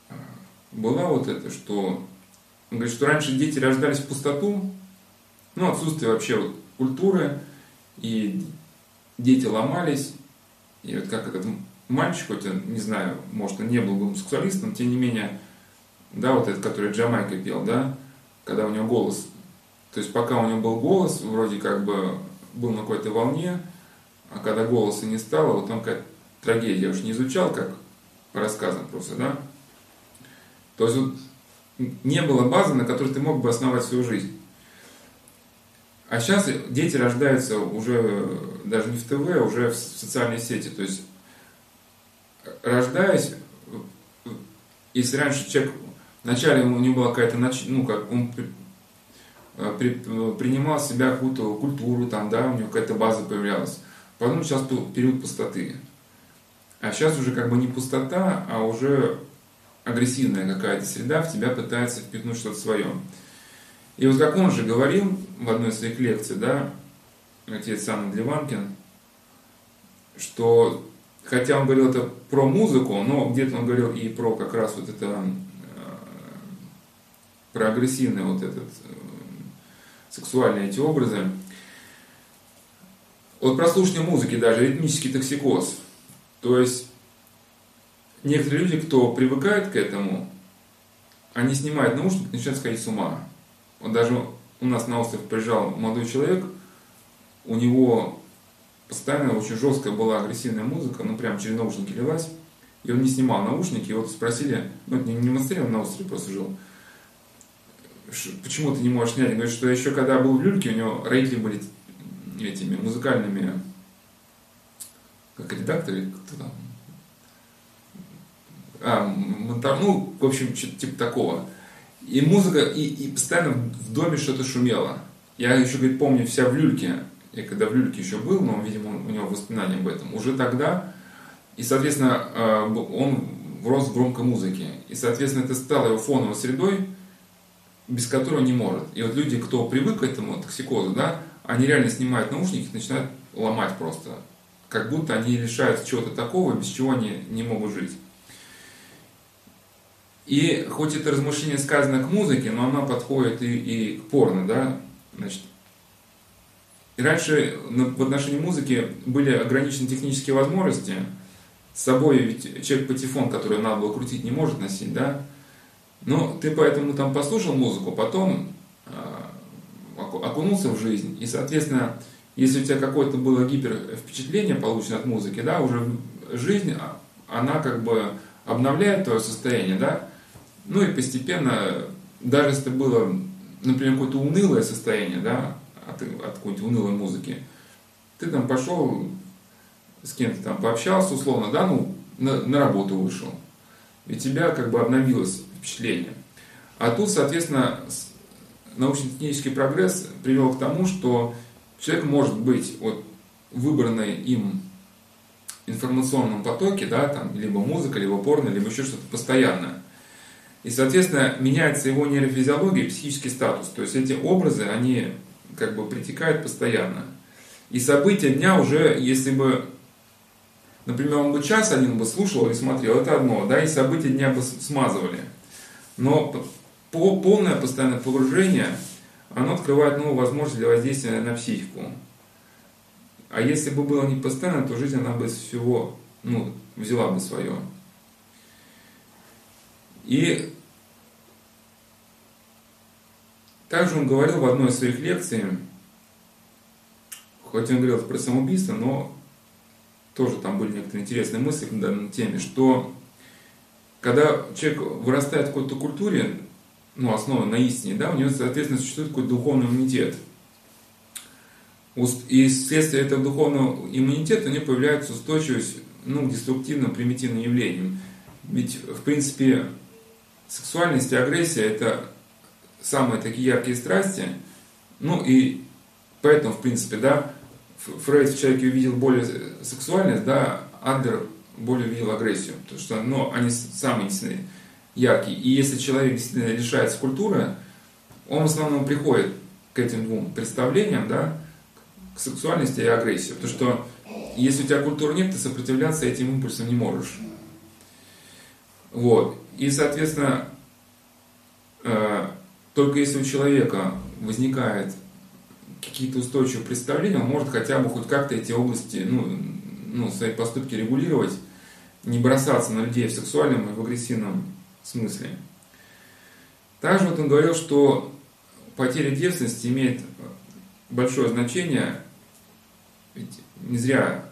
Э, была вот это, что он говорит, что раньше дети рождались в пустоту, ну, отсутствие вообще вот культуры, и дети ломались, и вот как этот мальчик, хоть он, не знаю, может, он не был гомосексуалистом, тем не менее, да, вот этот, который Джамайка пел, да, когда у него голос, то есть пока у него был голос, вроде как бы был на какой-то волне, а когда голоса не стало, вот он как трагедия, я уж не изучал, как по рассказам просто, да, то есть вот не было базы, на которой ты мог бы основать свою жизнь. А сейчас дети рождаются уже даже не в ТВ, а уже в социальной сети. То есть, рождаясь, если раньше человек, вначале у него была какая-то, ну, как он при, принимал в себя какую-то культуру, там, да, у него какая-то база появлялась. Потом сейчас период пустоты. А сейчас уже как бы не пустота, а уже агрессивная какая-то среда в тебя пытается впихнуть что-то свое. И вот как он же говорил в одной из своих лекций, да, отец Анна Дливанкин, что хотя он говорил это про музыку, но где-то он говорил и про как раз вот это э, про агрессивный вот этот э, сексуальные эти образы. Вот прослушивание музыки даже, ритмический токсикоз. То есть некоторые люди, кто привыкает к этому, они снимают наушники начинают сходить с ума. Вот даже у нас на остров приезжал молодой человек, у него постоянно очень жесткая была агрессивная музыка, ну прям через наушники лилась, и он не снимал наушники, и вот спросили, ну не, не в Монастыре, он на острове просто жил, почему ты не можешь снять? Он говорит, что еще когда был в Люльке, у него родители были этими музыкальными, как редакторы, кто там, а, монтаж, ну, в общем, типа такого. И музыка, и, и постоянно в доме что-то шумело. Я еще, говорит, помню вся в люльке. Я когда в люльке еще был, но, видимо, у него воспоминания об этом. Уже тогда, и, соответственно, а, он рос в громкой музыке. И, соответственно, это стало его фоновой средой, без которой не может. И вот люди, кто привык к этому токсикозу, да, они реально снимают наушники и начинают ломать просто. Как будто они лишаются чего-то такого, без чего они не могут жить. И хоть это размышление сказано к музыке, но оно подходит и, и к порно, да, значит, и раньше в отношении музыки были ограничены технические возможности. С собой ведь человек патефон, который надо было крутить, не может носить, да? Но ты поэтому там послушал музыку, потом э, окунулся в жизнь. И, соответственно, если у тебя какое-то было гипер впечатление получено от музыки, да, уже жизнь, а, она как бы обновляет твое состояние, да, ну и постепенно, даже если было, например, какое-то унылое состояние, да, от, от какой-нибудь унылой музыки, ты там пошел с кем-то там пообщался условно, да, ну, на, на работу вышел, и тебя как бы обновилось впечатление. А тут, соответственно, научно-технический прогресс привел к тому, что человек может быть вот выбранной им информационном потоке, да, там, либо музыка, либо порно, либо еще что-то постоянно. И, соответственно, меняется его нейрофизиология и психический статус. То есть эти образы, они как бы притекают постоянно. И события дня уже, если бы, например, он бы час один бы слушал и смотрел, это одно, да, и события дня бы смазывали. Но по, полное постоянное погружение, оно открывает новую возможность для воздействия на психику. А если бы было не постоянно, то жизнь она бы всего ну, взяла бы свое. И также он говорил в одной из своих лекций, хоть он говорил про самоубийство, но тоже там были некоторые интересные мысли к данной теме, что когда человек вырастает в какой-то культуре, ну, основан на истине, да, у него, соответственно, существует какой-то духовный иммунитет. И вследствие этого духовного иммунитета у него появляется устойчивость ну, к деструктивным, примитивным явлениям. Ведь, в принципе, сексуальность и агрессия – это самые такие яркие страсти. Ну и поэтому, в принципе, да, Фрейд в человеке увидел более сексуальность, да, Адлер более увидел агрессию. Потому что ну, они самые яркие. И если человек действительно лишается культуры, он в основном приходит к этим двум представлениям, да, к сексуальности и агрессии. Потому что если у тебя культуры нет, ты сопротивляться этим импульсам не можешь. Вот. И, соответственно, э, только если у человека возникает какие-то устойчивые представления, он может хотя бы хоть как-то эти области, ну, ну, свои поступки регулировать, не бросаться на людей в сексуальном и в агрессивном смысле. Также вот он говорил, что потеря девственности имеет большое значение, ведь не зря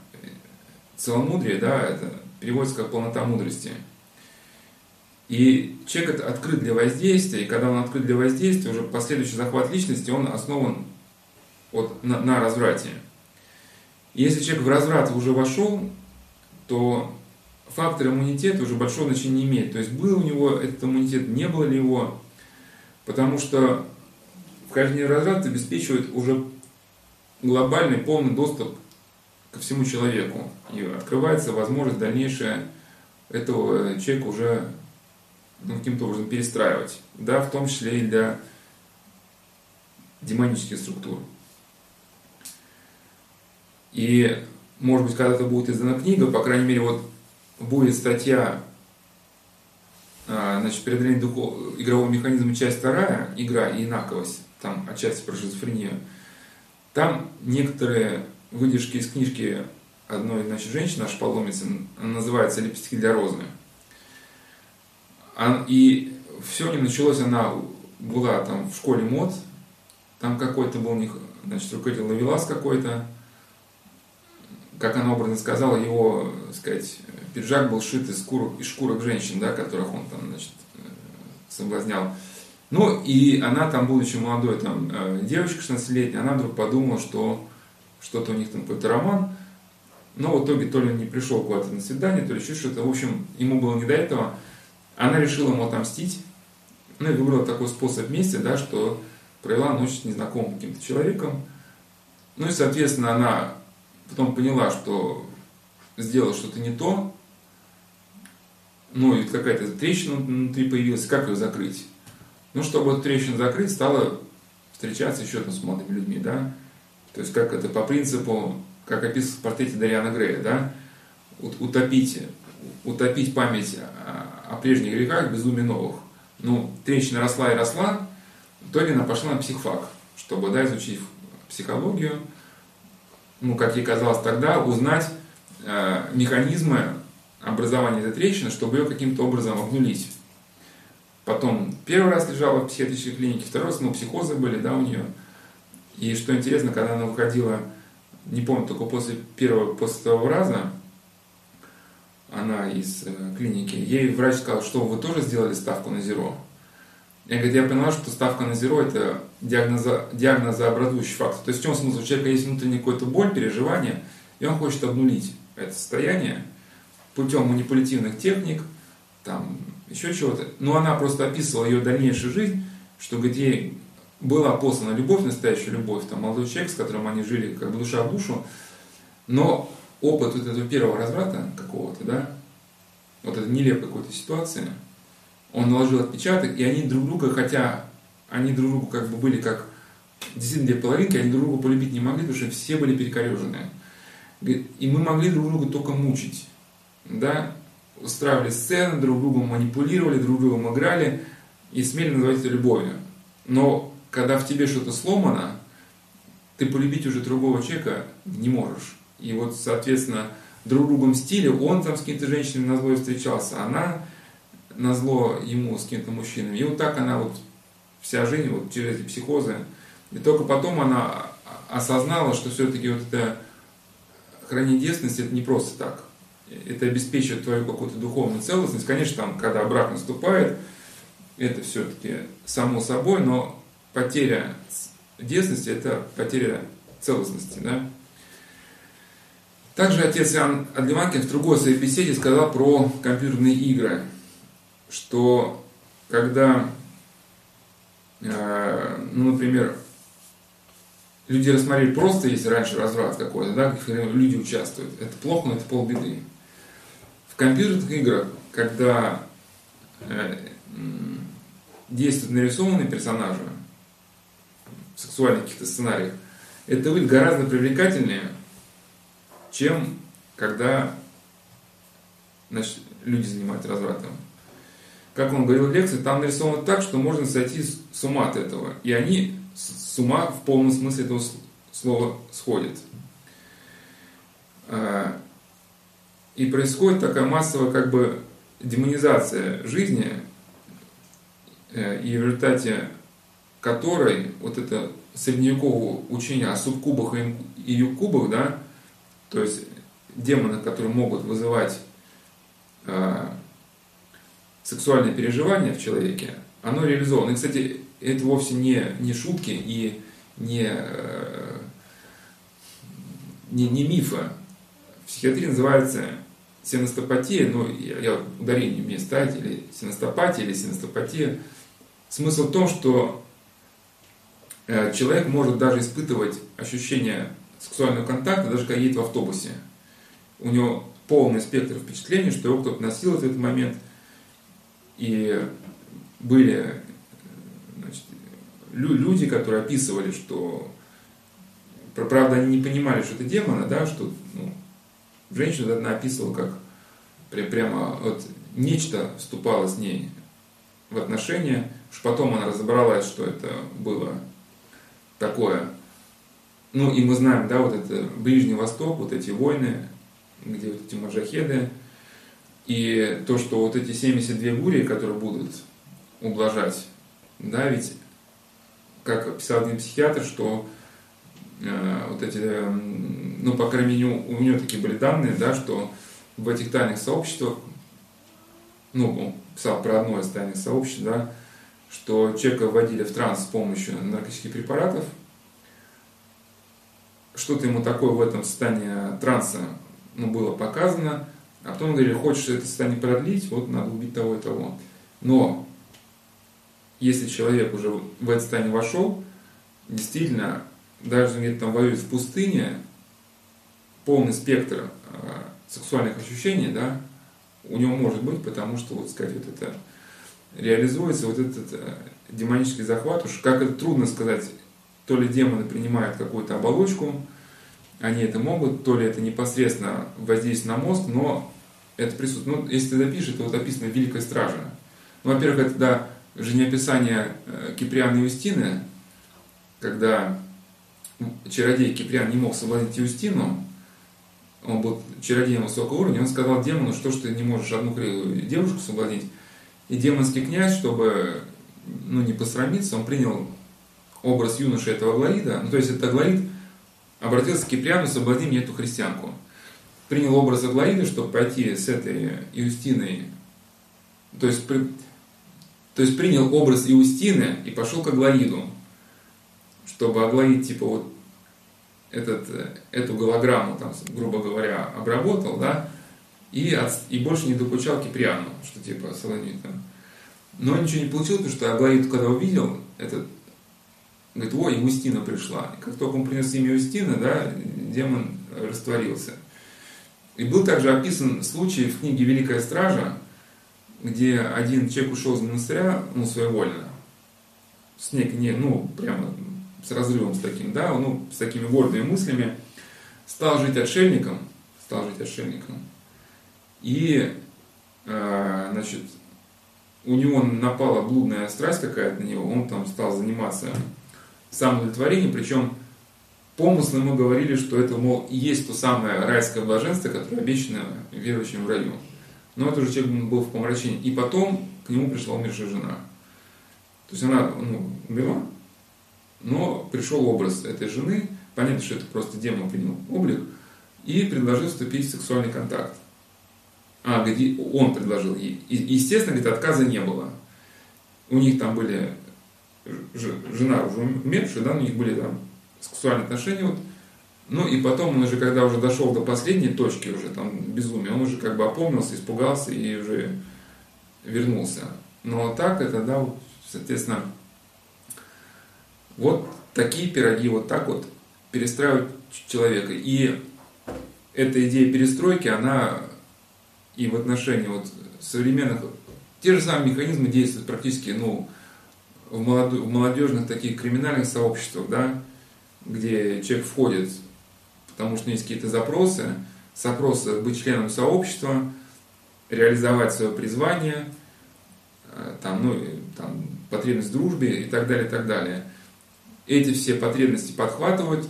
целомудрие, да, это переводится как полнота мудрости. И человек открыт для воздействия, и когда он открыт для воздействия, уже последующий захват личности, он основан вот на, на разврате. И если человек в разврат уже вошел, то фактор иммунитета уже большого значения не имеет. То есть был у него этот иммунитет, не было ли его, потому что вхождение в разврат обеспечивает уже глобальный полный доступ ко всему человеку. И открывается возможность дальнейшая этого человека уже ну, каким-то образом перестраивать. Да, в том числе и для демонических структур. И, может быть, когда-то будет издана книга, по крайней мере, вот будет статья а, значит, преодоление духов... игрового механизма, часть вторая, игра и инаковость, там отчасти про шизофрению. Там некоторые выдержки из книжки одной значит, женщины, наша паломницы, называется «Лепестки для розы». А, и все не началось, она была там в школе мод, там какой-то был них, значит, руководитель Лавелас какой-то, как она образно сказала, его, так сказать, пиджак был шит из, шкурок, из шкурок женщин, да, которых он там, значит, соблазнял. Ну, и она там, будучи молодой там, э, девочка 16-летняя, она вдруг подумала, что что-то у них там какой-то роман, но в итоге то ли он не пришел куда-то на свидание, то ли еще что-то. В общем, ему было не до этого. Она решила ему отомстить, ну и выбрала такой способ вместе, да, что провела ночь с незнакомым каким-то человеком. Ну и, соответственно, она потом поняла, что сделала что-то не то, ну и какая-то трещина внутри появилась, как ее закрыть? Ну, чтобы эту трещину закрыть, стала встречаться еще там с молодыми людьми, да, то есть как это по принципу, как описано в портрете Дариана Грея, да, утопить, утопить память о прежних грехах, безумие новых. Ну, трещина росла и росла, в итоге она пошла на психфак, чтобы да, изучить психологию, ну, как ей казалось тогда, узнать э, механизмы образования этой трещины, чтобы ее каким-то образом обнулить. Потом первый раз лежала в психиатрической клинике, второй раз, ну, психозы были, да, у нее. И что интересно, когда она выходила, не помню, только после первого, после второго раза, она из э, клиники, ей врач сказал, что вы тоже сделали ставку на зеро. Я, говорю, я поняла, что ставка на зеро это диагноза, диагнозообразующий фактор. То есть в чем смысл? У человека есть внутренняя какая-то боль, переживание, и он хочет обнулить это состояние путем манипулятивных техник, там, еще чего-то. Но она просто описывала ее дальнейшую жизнь, что, ей была послана любовь, настоящая любовь, там, молодой человек, с которым они жили как бы душа в душу, но опыт вот этого первого разврата какого-то, да, вот этой нелепой какой-то ситуации, он наложил отпечаток, и они друг друга, хотя они друг другу как бы были как действительно две половинки, они друг друга полюбить не могли, потому что все были перекорежены. И мы могли друг друга только мучить, да, устраивали сцены, друг другом манипулировали, друг другом играли и смели называть это любовью. Но когда в тебе что-то сломано, ты полюбить уже другого человека не можешь. И вот, соответственно, друг другом стиле, он там с какими-то женщинами на зло встречался, она на зло ему с какими-то мужчинами. И вот так она вот вся жизнь вот через эти психозы. И только потом она осознала, что все-таки вот это хранение девственности это не просто так. Это обеспечивает твою какую-то духовную целостность. Конечно, там, когда брак наступает, это все-таки само собой, но потеря девственности это потеря целостности. Да? Также отец Иоанн Адливанкин в другой своей беседе сказал про компьютерные игры, что когда, э, ну, например, люди рассмотрели просто, если раньше разврат какой-то, да, люди участвуют, это плохо, но это полбеды. Компьютерных играх, когда э, действуют нарисованные персонажи в сексуальных каких-то сценариях, это выглядит гораздо привлекательнее, чем когда значит, люди занимаются развратом. Как он говорил в лекции, там нарисовано так, что можно сойти с ума от этого. И они с ума в полном смысле этого слова сходят. И происходит такая массовая как бы демонизация жизни, э, и в результате которой вот это средневековое учение о субкубах и юбкубах, да, то есть демоны, которые могут вызывать э, сексуальные переживания в человеке, оно реализовано. И, кстати, это вовсе не, не шутки и не, э, не, не мифы. В психиатрии называется синостопатия, ну, я, я ударение мне ставить, или синостопатия, или синостопатия. Смысл в том, что э, человек может даже испытывать ощущение сексуального контакта, даже когда едет в автобусе. У него полный спектр впечатлений, что его кто-то насилует в этот момент. И были значит, люди, которые описывали, что правда они не понимали, что это демона, да, что ну, женщина одна описывала, как прямо вот нечто вступало с ней в отношения, уж потом она разобралась, что это было такое. Ну и мы знаем, да, вот это Ближний Восток, вот эти войны, где вот эти маджахеды, и то, что вот эти 72 бури, которые будут ублажать, да, ведь, как писал один психиатр, что э, вот эти, э, ну, по крайней мере, у, него такие были данные, да, что в этих тайных сообществах, ну, он писал про одно из тайных сообществ, да, что человека вводили в транс с помощью наркотических препаратов, что-то ему такое в этом состоянии транса ну, было показано, а потом говорили, хочешь это состояние продлить, вот надо убить того и того. Но если человек уже в это состояние вошел, действительно, даже где-то там воюет в пустыне, полный спектр э, сексуальных ощущений, да, у него может быть, потому что, вот сказать, вот это реализуется, вот этот э, демонический захват, уж как это трудно сказать, то ли демоны принимают какую-то оболочку, они это могут, то ли это непосредственно воздействие на мозг, но это присутствует. Ну, если ты запишешь, это вот описано Великая Стража. Ну, во-первых, это да, жизнеописание э, Киприана Юстины, когда чародей Киприан не мог соблазнить Юстину, он был чародеем высокого уровня, он сказал демону, что ж ты не можешь одну девушку соблазнить. И демонский князь, чтобы ну, не посрамиться, он принял образ юноши этого Аглаида, ну, то есть это Аглаид обратился к Киприану, соблазни мне эту христианку. Принял образ Аглаида, чтобы пойти с этой Иустиной, то есть, при, то есть принял образ Иустины и пошел к Аглаиду, чтобы Аглаид, типа, вот этот, эту голограмму, там, грубо говоря, обработал, да, и, от, и больше не докучал Киприану, что типа Соломит там. Но ничего не получилось, потому что Аглаид, когда увидел этот, говорит, ой, Устина пришла. И как только он принес имя Устина, да, демон растворился. И был также описан случай в книге «Великая стража», где один человек ушел из монастыря, ну, своевольно, с некой, не, ну, прямо с разрывом с таким, да, ну, с такими гордыми мыслями, стал жить отшельником, стал жить отшельником, и, э, значит, у него напала блудная страсть какая-то на него, он там стал заниматься самоудовлетворением, причем помыслы мы говорили, что это, мол, есть то самое райское блаженство, которое обещано верующим в раю. Но это уже человек был в помрачении. И потом к нему пришла умершая жена. То есть она ну, умерла, но пришел образ этой жены, понятно, что это просто демон принял облик, и предложил вступить в сексуальный контакт. А, где он предложил ей. И, естественно, говорит, отказа не было. У них там были жена уже умершая, да, у них были там сексуальные отношения, вот. Ну и потом он уже, когда уже дошел до последней точки уже там безумия, он уже как бы опомнился, испугался и уже вернулся. Но так это, да, соответственно, вот такие пироги, вот так вот перестраивать человека. И эта идея перестройки, она и в отношении вот современных, те же самые механизмы действуют практически, ну, в, молодо, в молодежных таких криминальных сообществах, да, где человек входит, потому что есть какие-то запросы, запросы быть членом сообщества, реализовать свое призвание, э, там, ну, там, потребность в дружбе и так далее, и так далее. Эти все потребности подхватывать,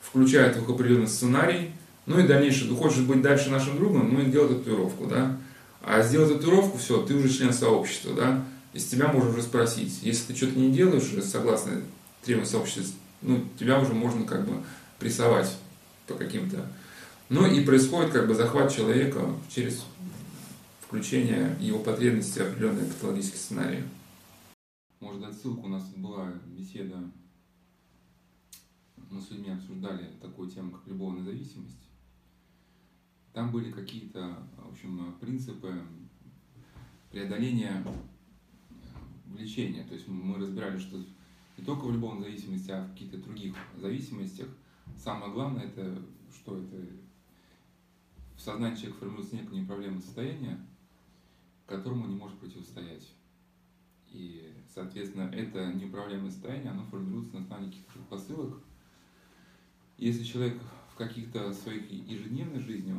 включают в их определенный сценарий, ну и дальнейшее, ты хочешь быть дальше нашим другом, ну и делай татуировку, да. А сделать татуировку, все, ты уже член сообщества, да. Из тебя можно уже спросить. Если ты что-то не делаешь, согласно требованиям сообщества, ну, тебя уже можно как бы прессовать по каким-то. Ну и происходит как бы захват человека через включение его потребностей в определенные патологические сценарии. Можно дать ссылку, у нас была беседа, мы с людьми обсуждали такую тему, как любовная зависимость. Там были какие-то, в общем, принципы преодоления влечения. То есть мы разбирали, что не только в любовной зависимости, а в каких-то других зависимостях самое главное это, что это в сознании человека формируется некое неуправляемое состояние, которому не может противостоять. И, соответственно, это неуправляемое состояние, оно формируется на основании каких-то посылок. Если человек в каких-то своих ежедневной жизни,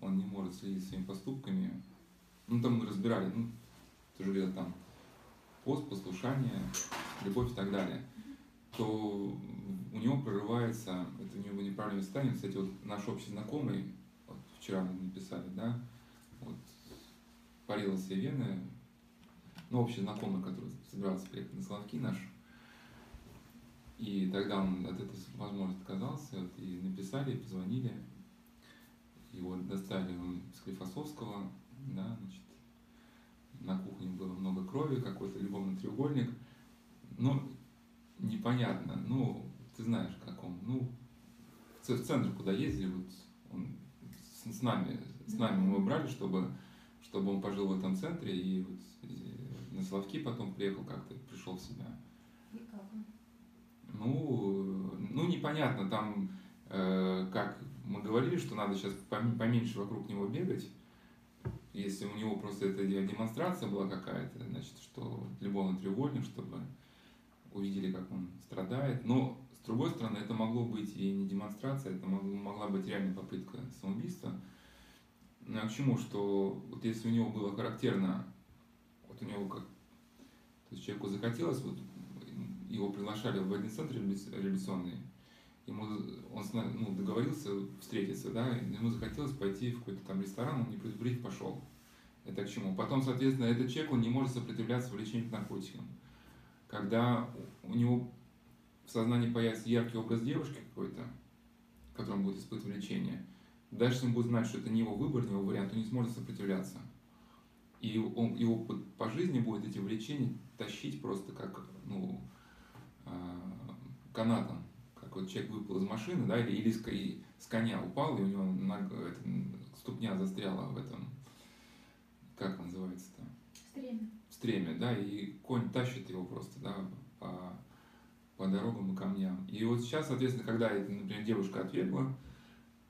он не может следить своими поступками, ну там мы разбирали, ну, тоже говорят там, пост, послушание, любовь и так далее, то у него прорывается, это у него неправильное состояние. Кстати, вот наш общий знакомый, вот вчера мы написали, да, вот парила все вены, ну, общий знакомый, который собирался приехать на Соловки наш, и тогда он от этой возможности отказался, вот, и написали, позвонили, его достали с Клифосовского, да, значит, на кухне было много крови, какой-то любовный треугольник. Ну, непонятно. Ну, ты знаешь, как он. Ну, в центр, куда ездили, вот он с, с нами, с нами мы брали, чтобы, чтобы он пожил в этом центре и вот на Славки потом приехал как-то, пришел в себя. Ну, ну, непонятно, там, э, как мы говорили, что надо сейчас поменьше вокруг него бегать, если у него просто эта демонстрация была какая-то, значит, что любовный треугольник, чтобы увидели, как он страдает. Но, с другой стороны, это могло быть и не демонстрация, это могла быть реальная попытка самоубийства. Но ну, а к чему, что вот если у него было характерно, вот у него как, то есть человеку захотелось, вот его приглашали в один центр реабилитационный, ему, он ну, договорился встретиться, да, ему захотелось пойти в какой-то там ресторан, он не предупредив пошел. Это к чему? Потом, соответственно, этот человек, он не может сопротивляться влечению к наркотикам. Когда у него в сознании появится яркий образ девушки какой-то, которым будет испытывать влечение, дальше он будет знать, что это не его выбор, не его вариант, он не сможет сопротивляться. И он, его по, жизни будет эти влечения тащить просто как ну, канатом. Как вот человек выпал из машины, да, или, или с, и с коня упал, и у него нога, это, ступня застряла в этом, как называется-то? В стреме, да, и конь тащит его просто, да, по, по дорогам и камням. И вот сейчас, соответственно, когда, например, девушка отвергла,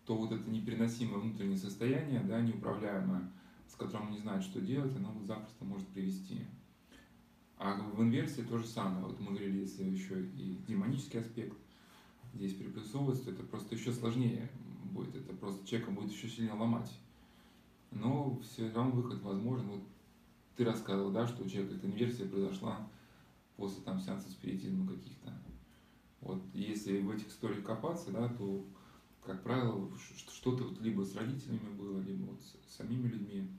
то вот это непереносимое внутреннее состояние, да, неуправляемое, с которым он не знает, что делать, оно вот запросто может привести. А в инверсии то же самое. Вот мы говорили, если еще и демонический аспект здесь приплюсовывается, то это просто еще сложнее будет. Это просто человека будет еще сильнее ломать. Но все равно выход возможен. Вот ты рассказывал, да, что у человека эта инверсия произошла после там сеанса спиритизма каких-то. Вот если в этих историях копаться, да, то, как правило, что-то вот либо с родителями было, либо вот с самими людьми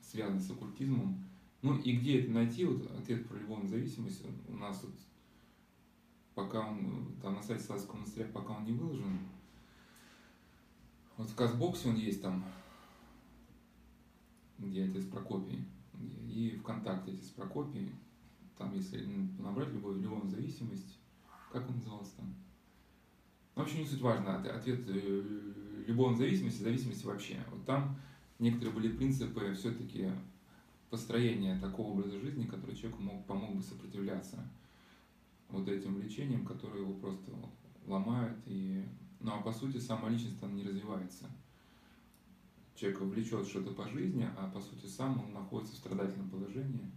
связано с оккультизмом. Ну и где это найти, вот ответ про любовную зависимость у нас вот пока он там на сайте Славского монастыря, пока он не выложен. Вот в Казбоксе он есть там, где отец Прокопий, и ВКонтакте отец Прокопий, там если набрать любовь, любовную зависимость, как он назывался там? Ну, вообще не суть важно, ответ э, любовной зависимости, зависимости вообще. Вот там некоторые были принципы все-таки построения такого образа жизни, который человеку мог, помог бы сопротивляться вот этим влечениям, которые его просто ломают. И... Ну а по сути сама личность она не развивается. Человек влечет что-то по жизни, а по сути сам он находится в страдательном положении.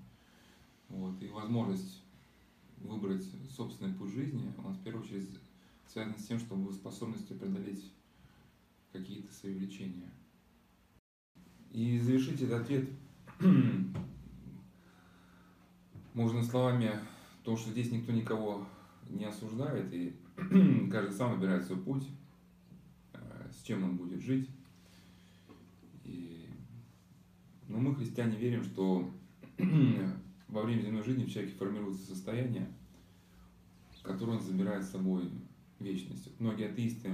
Вот. И возможность выбрать собственный путь жизни, он в первую очередь связан с тем, чтобы способностью преодолеть какие-то свои влечения. И завершить этот ответ можно словами то, что здесь никто никого не осуждает, и каждый сам выбирает свой путь, э, с чем он будет жить. И... Но мы, христиане, верим, что во время земной жизни в человеке формируется состояние, которое он забирает с собой вечность. Многие атеисты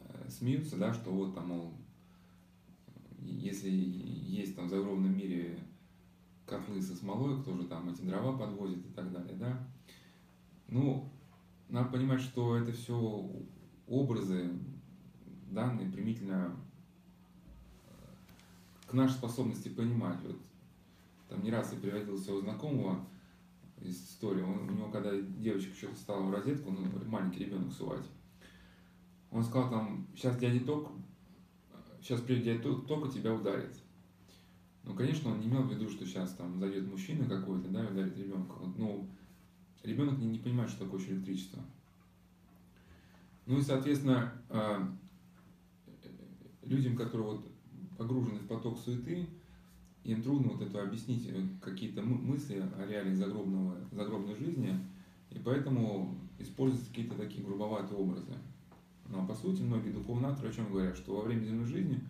э, смеются, да, что вот там, мол, если есть там в загробном мире котлы со смолой, кто же там эти дрова подвозит и так далее, да. Ну, надо понимать, что это все образы, данные примительно э, к нашей способности понимать. Вот там не раз я приводил своего знакомого из истории, он, у него когда девочка что-то стала в розетку, ну, маленький ребенок сувать, он сказал там, сейчас дядя ток сейчас придет только тебя ударит. Ну, конечно, он не имел в виду, что сейчас там зайдет мужчина какой-то, да, и ударит ребенка. Вот, ну, ребенок не, не понимает, что такое электричество. Ну и, соответственно, а, людям, которые вот погружены в поток суеты, им трудно вот это объяснить э, какие-то мысли о реалиях загробного, загробной жизни, и поэтому используются какие-то такие грубоватые образы. Но по сути многие духовные авторы о чем говорят, что во время земной жизни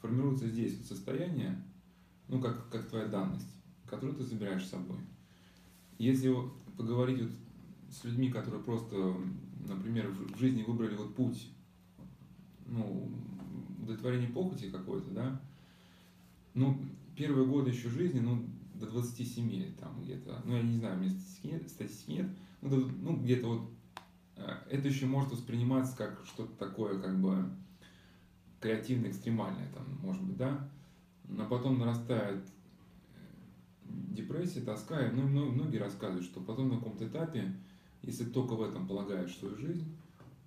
формируется здесь вот состояние, ну как, как твоя данность, которую ты забираешь с собой. Если поговорить вот с людьми, которые просто, например, в жизни выбрали вот путь, ну, удовлетворение похоти какой-то, да, ну, первые годы еще жизни, ну, до 27 там где-то, ну, я не знаю, у меня статистики нет, статистики нет ну, до, ну где-то вот это еще может восприниматься как что-то такое, как бы креативно экстремальное, там, может быть, да, но потом нарастает э, депрессия, тоска, и многие рассказывают, что потом на каком-то этапе, если только в этом полагаешь свою жизнь,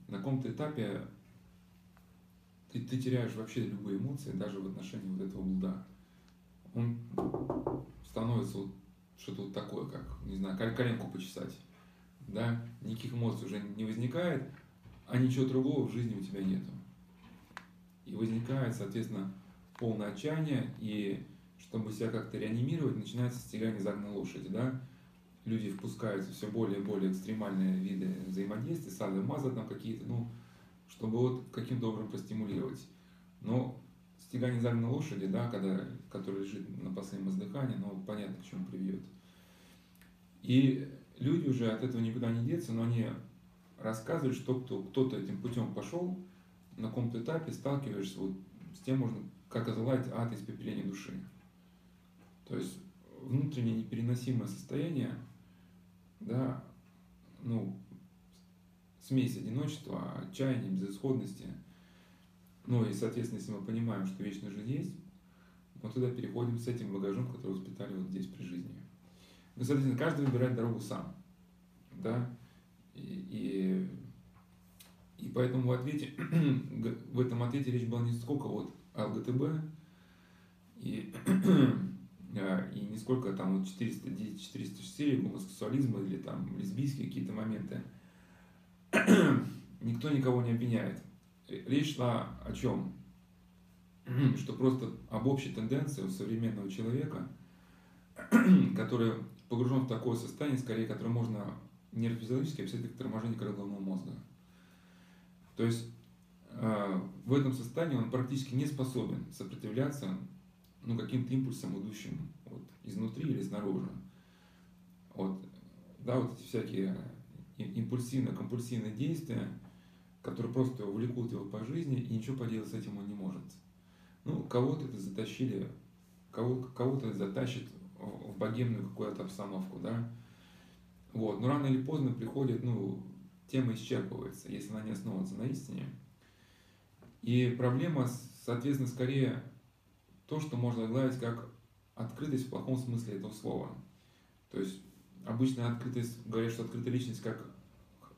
на каком-то этапе ты, ты теряешь вообще любые эмоции, даже в отношении вот этого блуда. Он становится вот что-то вот такое, как, не знаю, коленку почесать да, никаких эмоций уже не возникает, а ничего другого в жизни у тебя нету. И возникает, соответственно, полное отчаяние, и чтобы себя как-то реанимировать, начинается стягание загнанной лошади, да. люди впускаются все более и более экстремальные виды взаимодействия, сады маза там какие-то, ну, чтобы вот каким-то образом простимулировать. Но стегание загнанной лошади, да, когда, который лежит на последнем издыхании, ну, понятно, к чему приведет. И люди уже от этого никуда не деться, но они рассказывают, что кто, кто-то этим путем пошел, на каком-то этапе сталкиваешься вот с тем, можно, как озлать ад испепеления души. То есть внутреннее непереносимое состояние, да, ну, смесь одиночества, отчаяния, безысходности. Ну и, соответственно, если мы понимаем, что вечная жизнь есть, мы туда переходим с этим багажом, который воспитали вот здесь при жизни. Ну, соответственно, каждый выбирает дорогу сам. Да? И, и, и поэтому в ответе, в этом ответе речь была не сколько вот ЛГТБ и, и не сколько там вот 410, 404 гомосексуализма или там лесбийские какие-то моменты. Никто никого не обвиняет. Речь шла о чем? Что просто об общей тенденции у современного человека, который погружен в такое состояние, скорее, которое можно нейрофизиологически описать как торможение коры головного мозга. То есть э, в этом состоянии он практически не способен сопротивляться ну, каким-то импульсам, идущим вот, изнутри или снаружи. Вот, да, вот эти всякие импульсивно-компульсивные действия, которые просто увлекут его по жизни, и ничего поделать с этим он не может. Ну, кого-то это затащили, кого- кого-то затащит в богемную какую-то обстановку, да. Вот. Но рано или поздно приходит, ну, тема исчерпывается, если она не основывается на истине. И проблема, соответственно, скорее то, что можно гладить как открытость в плохом смысле этого слова. То есть обычно открытость, говорят, что открытая личность как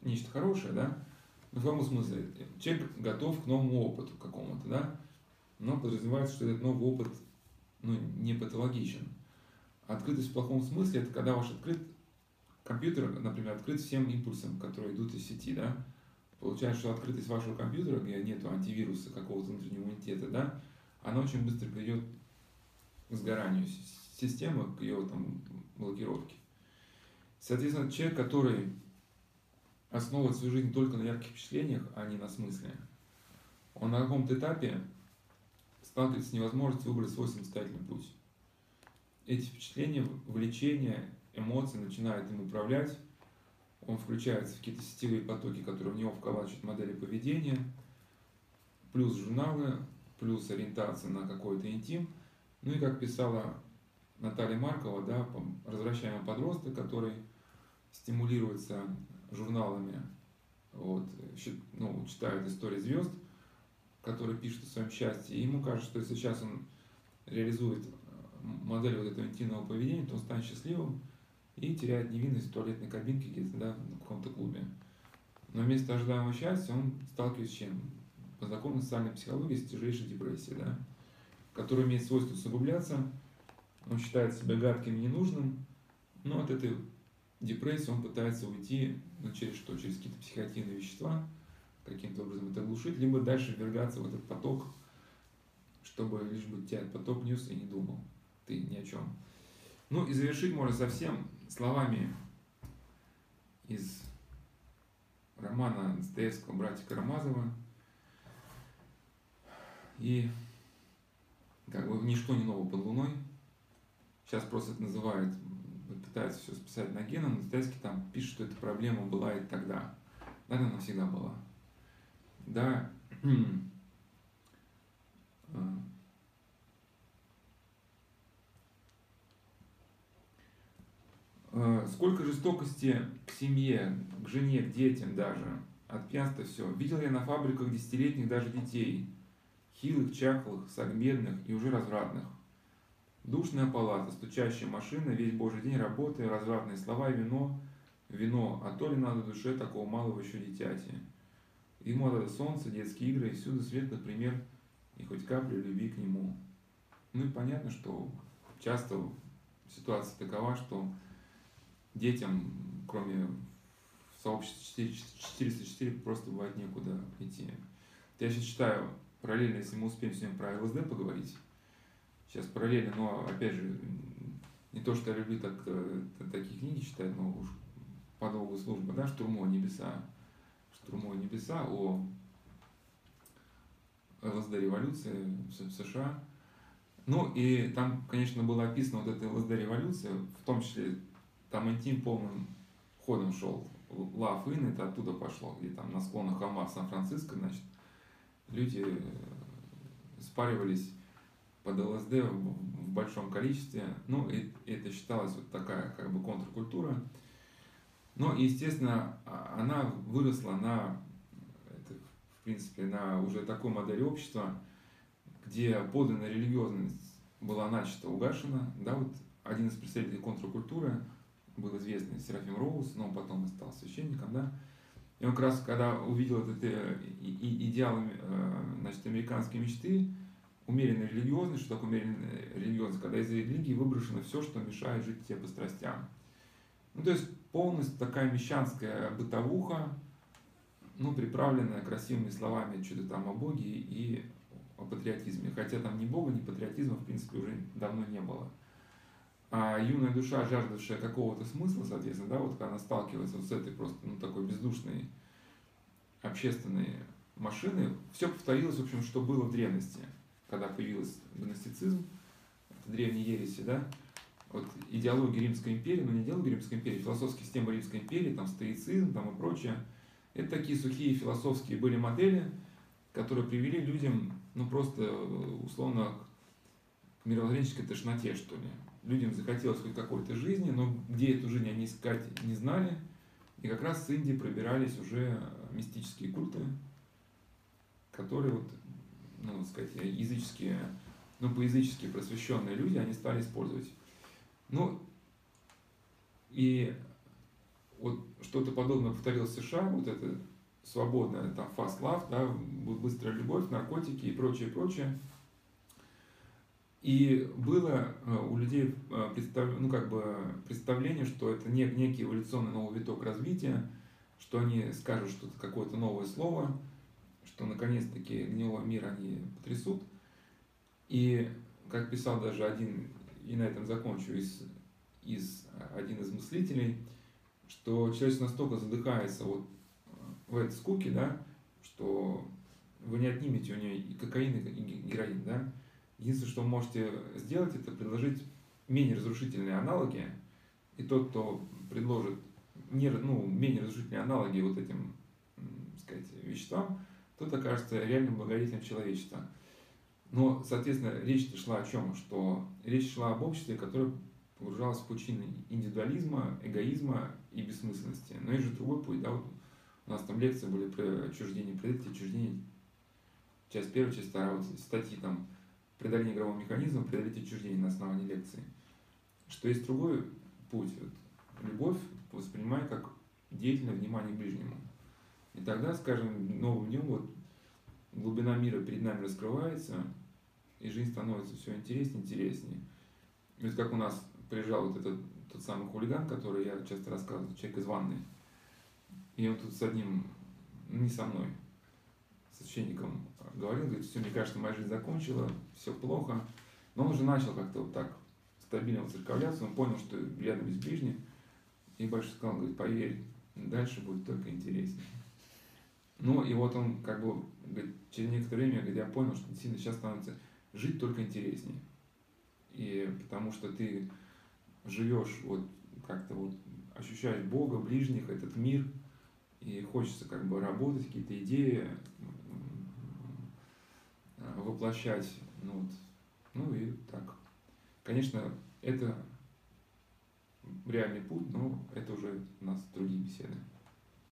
нечто хорошее, да, но в каком смысле? Человек готов к новому опыту какому-то, да, но подразумевается, что этот новый опыт ну, не патологичен. Открытость в плохом смысле – это когда ваш открыт компьютер, например, открыт всем импульсам, которые идут из сети, да, получается, что открытость вашего компьютера, где нет антивируса, какого-то внутреннего иммунитета, да, она очень быстро приведет к сгоранию системы, к ее там, блокировке. Соответственно, человек, который основывает свою жизнь только на ярких впечатлениях, а не на смысле, он на каком-то этапе сталкивается с невозможностью выбрать свой самостоятельный путь эти впечатления, влечения, эмоции начинают им управлять, он включается в какие-то сетевые потоки, которые в него вколачивают модели поведения, плюс журналы, плюс ориентация на какой-то интим. Ну и как писала Наталья Маркова, да, развращаемый подросток, который стимулируется журналами, вот, ну, читает истории звезд, которые пишут о своем счастье, и ему кажется, что если сейчас он реализует модель вот этого интимного поведения, то он станет счастливым и теряет невинность в туалетной кабинке где-то, да, в каком-то клубе. Но вместо ожидаемого счастья он сталкивается с чем? По закону социальной психологии с тяжелейшей депрессией, да, которая имеет свойство усугубляться, он считает себя гадким и ненужным, но от этой депрессии он пытается уйти, ну, через что? Через какие-то психоактивные вещества, каким-то образом это глушить, либо дальше ввергаться в этот поток, чтобы лишь бы тебя поток нес и не думал ты ни о чем. Ну и завершить можно совсем словами из романа Достоевского «Братья Карамазова». И как бы ничто не ново под луной. Сейчас просто это называют, пытаются все списать на геном, но Достоевский там пишет, что эта проблема была и тогда. Наверное, она всегда была. Да, а, Э, сколько жестокости к семье, к жене, к детям даже, от пьянства все. Видел я на фабриках десятилетних даже детей, хилых, чахлых, сагмедных и уже развратных. Душная палата, стучащая машина, весь божий день работы, развратные слова и вино, вино, а то ли надо душе такого малого еще дитяти. Ему надо солнце, детские игры, и всюду свет, например, и хоть капля любви к нему. Ну и понятно, что часто ситуация такова, что детям, кроме сообщества 404, просто бывает некуда идти. Я сейчас читаю параллельно, если мы успеем сегодня про ЛСД поговорить, сейчас параллельно, но опять же, не то, что я люблю так, э, такие книги читать, но уж по долгу службы, да, «Штурмо небеса», «Штурмо небеса» о ЛСД революции в США. Ну и там, конечно, было описано вот эта ЛСД революция, в том числе там интим полным ходом шел. Love In, это оттуда пошло, где там на склонах холма в Сан-Франциско, значит, люди э, спаривались под ЛСД в большом количестве. Ну, и это считалось вот такая как бы контркультура. Но, естественно, а, она выросла на, это, в принципе, на уже такой модели общества, где подлинная религиозность была начата угашена. Да, вот один из представителей контркультуры был известный Серафим Роуз, но он потом стал священником, да, и он как раз, когда увидел этот идеал э, значит, американской мечты, умеренной религиозность, что такое умеренная религиозность, когда из религии выброшено все, что мешает жить тебе по страстям. Ну, то есть полностью такая мещанская бытовуха, ну, приправленная красивыми словами что-то там о Боге и о патриотизме. Хотя там ни Бога, ни патриотизма, в принципе, уже давно не было. А юная душа, жаждавшая какого-то смысла, соответственно, да, вот когда она сталкивается вот с этой просто, ну, такой бездушной общественной машиной, все повторилось, в общем, что было в древности – когда появился гностицизм, древние ереси, да, вот идеология Римской империи, но не идеология Римской империи, философская система Римской империи, там стоицизм там и прочее, это такие сухие философские были модели, которые привели людям, ну просто условно к мировоззренческой тошноте, что ли. Людям захотелось хоть какой-то жизни, но где эту жизнь они искать не знали. И как раз с Индии пробирались уже мистические культы, которые вот ну, сказать, языческие, ну, по-язычески просвещенные люди, они стали использовать. Ну, и вот что-то подобное повторилось в США, вот это свободная там fast love, да, быстрая любовь, наркотики и прочее, прочее. И было э, у людей э, представ... ну, как бы представление, что это не, некий эволюционный новый виток развития, что они скажут что-то, какое-то новое слово, что наконец-таки гнилой мир они потрясут. И, как писал даже один, и на этом закончу, из, из, один из мыслителей, что человек настолько задыхается вот в этой скуке, да, что вы не отнимете у нее и кокаин, и героин, да. Единственное, что вы можете сделать, это предложить менее разрушительные аналоги, и тот, кто предложит не, ну, менее разрушительные аналоги вот этим, сказать, веществам, тот окажется реальным благодетелем человечества. Но, соответственно, речь шла о чем? Что речь шла об обществе, которое погружалось в пучины индивидуализма, эгоизма и бессмысленности. Но есть же другой путь, да, вот у нас там лекции были про отчуждение, преодоление отчуждение, часть первая, часть вторая, вот статьи там преодоление игрового механизма, преодолеть отчуждение на основании лекции. Что есть другой путь, вот, любовь воспринимай как деятельное внимание к ближнему. И тогда, скажем, новым днем вот глубина мира перед нами раскрывается, и жизнь становится все интереснее, интереснее. И вот как у нас приезжал вот этот тот самый хулиган, который я часто рассказываю, человек из ванны. И он тут с одним, ну, не со мной, с священником говорил, говорит, все, мне кажется, моя жизнь закончила, все плохо. Но он уже начал как-то вот так стабильно церковляться, он понял, что рядом есть ближний, и больше сказал, говорит, поверь, дальше будет только интереснее. Ну, и вот он как бы говорит, через некоторое время говорит, я понял, что действительно сейчас становится жить только интереснее. И потому что ты живешь, вот как-то вот ощущаешь Бога, ближних, этот мир, и хочется как бы работать, какие-то идеи воплощать. Ну, вот. ну и так. Конечно, это реальный путь, но это уже у нас другие беседы.